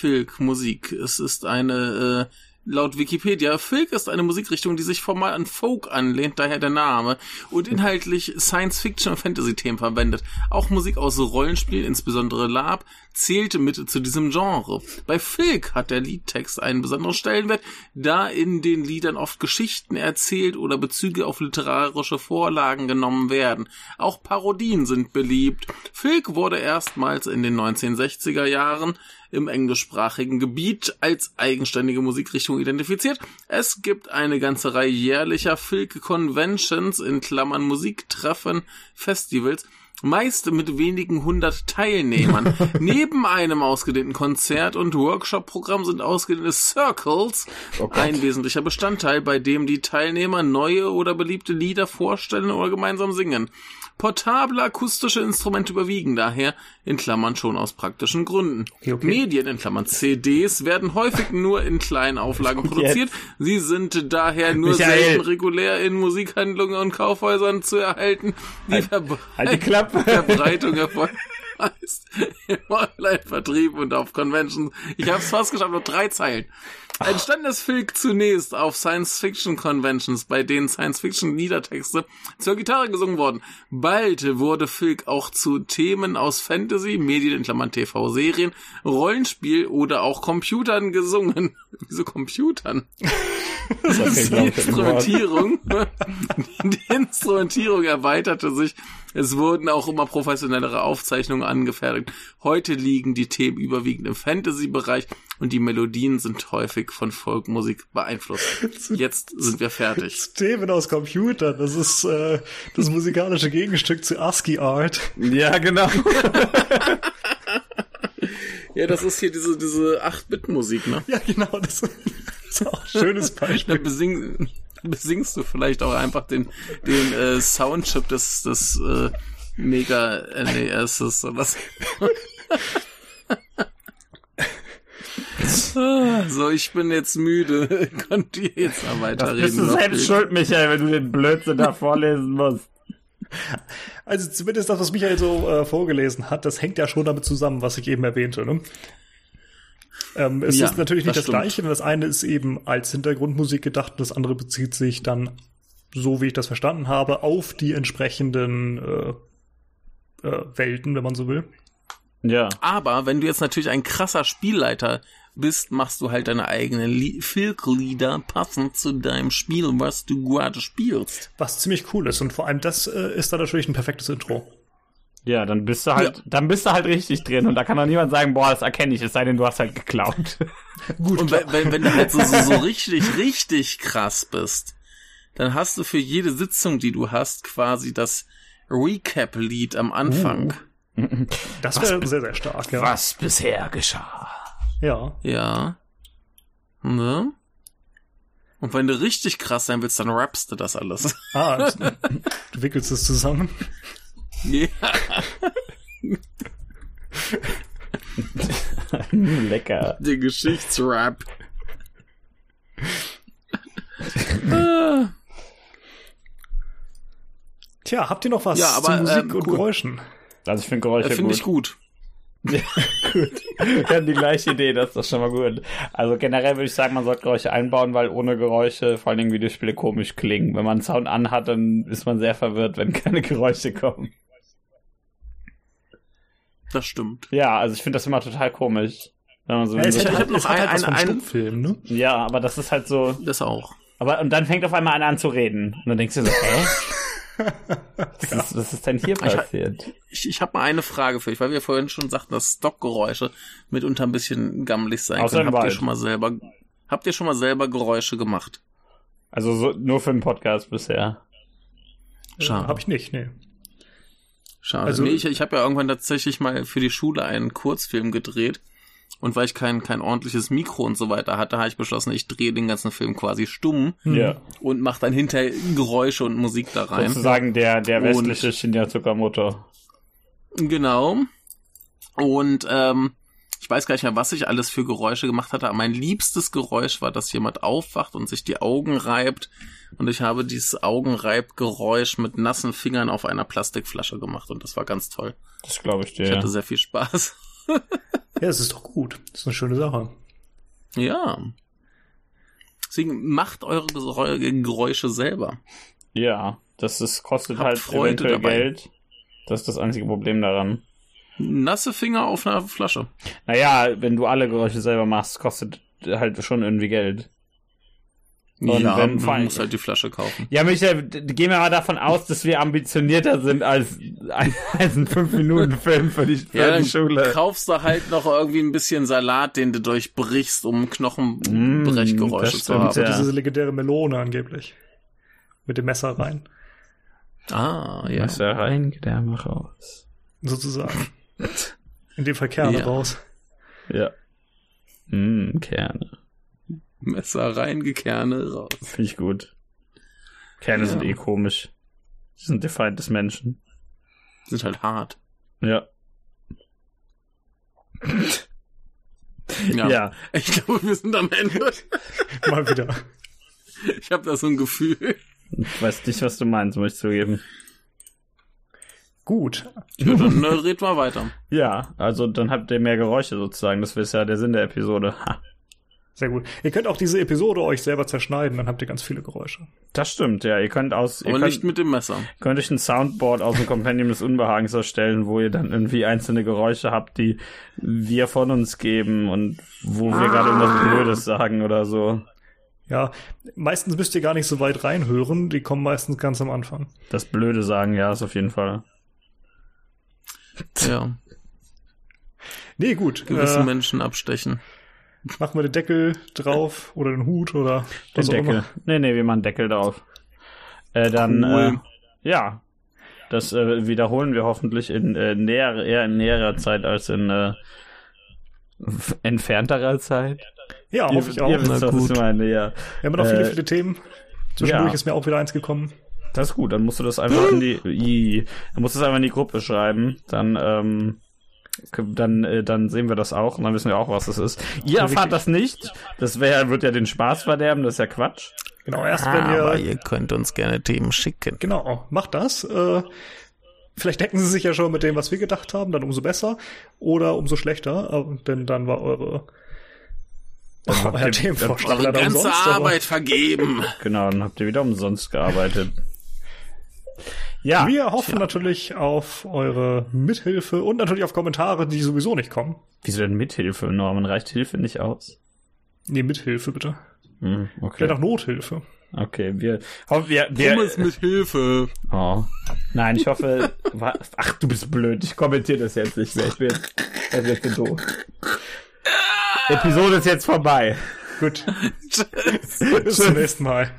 Filk, Musik. Es ist eine, äh, laut Wikipedia, Filk ist eine Musikrichtung, die sich formal an Folk anlehnt, daher der Name, und inhaltlich Science-Fiction und Fantasy-Themen verwendet. Auch Musik aus Rollenspielen, insbesondere Lab, zählte mit zu diesem Genre. Bei Filk hat der Liedtext einen besonderen Stellenwert, da in den Liedern oft Geschichten erzählt oder Bezüge auf literarische Vorlagen genommen werden. Auch Parodien sind beliebt. Filk wurde erstmals in den 1960er Jahren im englischsprachigen Gebiet als eigenständige Musikrichtung identifiziert. Es gibt eine ganze Reihe jährlicher Filk Conventions in Klammern Musiktreffen, Festivals, meist mit wenigen hundert Teilnehmern. Neben einem ausgedehnten Konzert- und Workshop-Programm sind ausgedehnte Circles Oh ein wesentlicher Bestandteil, bei dem die Teilnehmer neue oder beliebte Lieder vorstellen oder gemeinsam singen. Portable akustische Instrumente überwiegen daher, in Klammern schon aus praktischen Gründen. Okay, okay. Medien, in Klammern CDs, werden häufig nur in kleinen Auflagen produziert. Sie sind daher nur Michael. selten regulär in Musikhandlungen und Kaufhäusern zu erhalten. Die Verbre Halt die. Verbreitung erfolgt meist im Online-Vertrieb und auf Conventions. Ich habe es fast geschafft, nur drei Zeilen. Entstanden ist Filk zunächst auf Science-Fiction-Conventions, bei denen Science-Fiction-Liedertexte zur Gitarre gesungen wurden. Bald wurde Filk auch zu Themen aus Fantasy, Medien in Klammern TV-Serien, Rollenspiel oder auch Computern gesungen. Wieso Computern? Das Die Instrumentierung, die Instrumentierung erweiterte sich. Es wurden auch immer professionellere Aufzeichnungen angefertigt. Heute liegen die Themen überwiegend im Fantasy-Bereich und die Melodien sind häufig von Folkmusik beeinflusst. Jetzt sind wir fertig. Themen aus Computern, das ist äh, das musikalische Gegenstück zu ASCII Art. Ja, genau. Ja, das ist hier diese, diese 8-Bit-Musik, ne? Ja, genau, das ist auch ein schönes Da Beispiel. besing, besingst du vielleicht auch einfach den, den äh, Soundchip des, des äh, Mega NES oder was. So, ich bin jetzt müde. Könnt ihr jetzt mal weiterreden? Bist du selbst schuld, Michael, wenn du den Blödsinn da vorlesen musst. Also zumindest das, was Michael so äh, vorgelesen hat, das hängt ja schon damit zusammen, was ich eben erwähnte. Ne? Ähm, es Ja, ist natürlich nicht das das. Gleiche, denn das eine ist eben als Hintergrundmusik gedacht, und das andere bezieht sich dann, so wie ich das verstanden habe, auf die entsprechenden äh, äh, Welten, wenn man so will. Ja. Aber wenn du jetzt natürlich ein krasser Spielleiter bist, machst du halt deine eigenen Li- Filk-Lieder passend zu deinem Spiel, was du gerade spielst. Was ziemlich cool ist. Und vor allem das äh, ist dann natürlich ein perfektes Intro. Ja, dann bist du halt, dann bist du halt richtig drin und da kann doch niemand sagen, boah, das erkenne ich, es sei denn, du hast halt geklaut. Gut, Und wenn, wenn, wenn du halt so, so, so richtig, richtig krass bist, dann hast du für jede Sitzung, die du hast, quasi das Recap-Lied am Anfang. das wäre sehr, sehr stark, ja. Was bisher geschah. Ja. Ja. Ne? Und wenn du richtig krass sein willst, dann rappst du das alles. Ah, du wickelst es zusammen. ja. Lecker. Der Geschichtsrap. Ah, Tja, habt ihr noch was Ja, aber, zu Musik ähm, und cool. Geräuschen? Also ich finde Geräusche Finde gut. ich gut. Gut. Wir haben die gleiche Idee, das ist doch schon mal gut. Also generell würde ich sagen, man sollte Geräusche einbauen, weil ohne Geräusche vor allen Dingen Videospiele komisch klingen. Wenn man einen Sound anhat, dann ist man sehr verwirrt, wenn keine Geräusche kommen. Das stimmt. Ja, also ich finde das immer total komisch. Wenn man so Ja, Ich hat, hab halt, noch hat halt ein- ein- Stummfilm, ne? ja, aber das ist halt so. Das auch. Aber und dann fängt auf einmal einer an zu reden. Und dann denkst du so, hä? Was, ist, was ist denn hier passiert? Ich, ich habe mal eine Frage für euch, weil wir vorhin schon sagten, dass Stockgeräusche mitunter ein bisschen gammelig sein Außer können. Habt ihr schon mal selber, habt ihr schon mal selber Geräusche gemacht? Also so, nur für den Podcast bisher. Schade. Hab ich nicht, nee. Schade. Also- nee, ich, ich habe ja irgendwann tatsächlich mal für die Schule einen Kurzfilm gedreht. Und weil ich kein, kein ordentliches Mikro und so weiter hatte, habe ich beschlossen, ich drehe den ganzen Film quasi stumm Ja. und mache dann hinterher Geräusche und Musik da rein. Sozusagen der, der Und- westliche Shinya Tsukamoto. Genau. Und ähm, ich weiß gar nicht mehr, was ich alles für Geräusche gemacht hatte, aber mein liebstes Geräusch war, dass jemand aufwacht und sich die Augen reibt. Und ich habe dieses Augenreibgeräusch mit nassen Fingern auf einer Plastikflasche gemacht und das war ganz toll. Das glaube ich dir. Ich hatte sehr viel Spaß. Ja, es ist doch gut. Das ist eine schöne Sache. Ja. Deswegen macht eure Gerä- Geräusche selber. ja, das ist, kostet Habt halt Freude eventuell dabei. Geld. Das ist das einzige Problem daran. Nasse Finger auf einer Flasche. Naja, wenn du alle Geräusche selber machst, kostet halt schon irgendwie Geld. Und ja, wenn- man muss halt die Flasche kaufen. Ja, Michael, gehen wir mal davon aus, dass wir ambitionierter sind als, als ein 5-Minuten-Film für die, für Ja, die Schule. kaufst du halt noch irgendwie ein bisschen Salat, den du durchbrichst, um Knochenbrechgeräusche Mm, das zu haben. stimmt, ja. Diese legendäre Melone angeblich. Mit dem Messer rein. Ah, ja. Messer rein, Gedärme raus. Sozusagen. In dem Fall Kerne Ja. raus. Ja. Mm, Kerne. Messer reingekerne raus. Finde ich gut. Kerne sind Ja. eh komisch. Sie sind der Feind des Menschen. Sind halt hart. Ja. Ja. Ja. Ich glaube, wir sind am Ende. Mal wieder. Ich habe da so ein Gefühl. Ich weiß nicht, was du meinst, muss ich zugeben. Gut. Ja, dann red mal weiter. Ja, also dann habt ihr mehr Geräusche sozusagen. Das ist ja der Sinn der Episode. Sehr gut. Ihr könnt auch diese Episode euch selber zerschneiden, dann habt ihr ganz viele Geräusche. Das stimmt, ja. Ihr könnt aus, ihr Aber könnt, nicht mit dem Messer. könnt euch ein Soundboard aus dem Kompendium des Unbehagens erstellen, wo ihr dann irgendwie einzelne Geräusche habt, die wir von uns geben und wo wir gerade irgendwas Blödes sagen oder so. Ja, meistens müsst ihr gar nicht so weit reinhören, die kommen meistens ganz am Anfang. Das Blöde sagen, ja, ist auf jeden Fall. Ja. Nee, gut. Gewisse Äh, Menschen abstechen. Machen wir den Deckel drauf oder den Hut oder Den auch Deckel. immer. Nee, nee, wir machen Deckel drauf. Äh, dann, Cool. äh, ja. Das äh, wiederholen wir hoffentlich in äh, näher, eher in näherer Zeit als in äh, entfernterer Zeit. Ja, hoffe ich auch. Ihr wisst, was gut. ich meine, ja. Wir haben noch viele, Äh, viele Themen. Zwischendurch ja. ist mir auch wieder eins gekommen. Das ist gut, dann musst du das einfach in die, i, dann musst du es einfach in die Gruppe schreiben. Dann, ähm, dann, äh, dann sehen wir das auch und dann wissen wir auch, was es ist. Ihr Ja, erfahrt wirklich. das nicht. Das wär, wird ja den Spaß verderben, das ist ja Quatsch. Genau, erst Ah, wenn aber ihr. ihr könnt uns gerne Themen schicken. Genau, macht das. Äh, vielleicht decken sie sich ja schon mit dem, was wir gedacht haben, dann umso besser. Oder umso schlechter, aber- denn dann war eure. habt euer ihr- Themenvorschlag Eure ganze umsonst, aber- Arbeit vergeben. Genau, dann habt ihr wieder umsonst gearbeitet. Ja, Wir hoffen natürlich auf eure Mithilfe und natürlich auf Kommentare, die sowieso nicht kommen. wieso denn Mithilfe, Norman? Reicht Hilfe nicht aus? Nee, Mithilfe bitte. Hm, okay. Vielleicht auch Nothilfe. Okay, wir, hoffen, wir, wir, Pommes mit Hilfe. oh. Nein, ich hoffe, ach, du bist blöd, ich kommentiere das jetzt nicht mehr, ich bin jetzt, das ist jetzt doof. Episode ist jetzt vorbei. Gut. Bis zum nächsten Mal.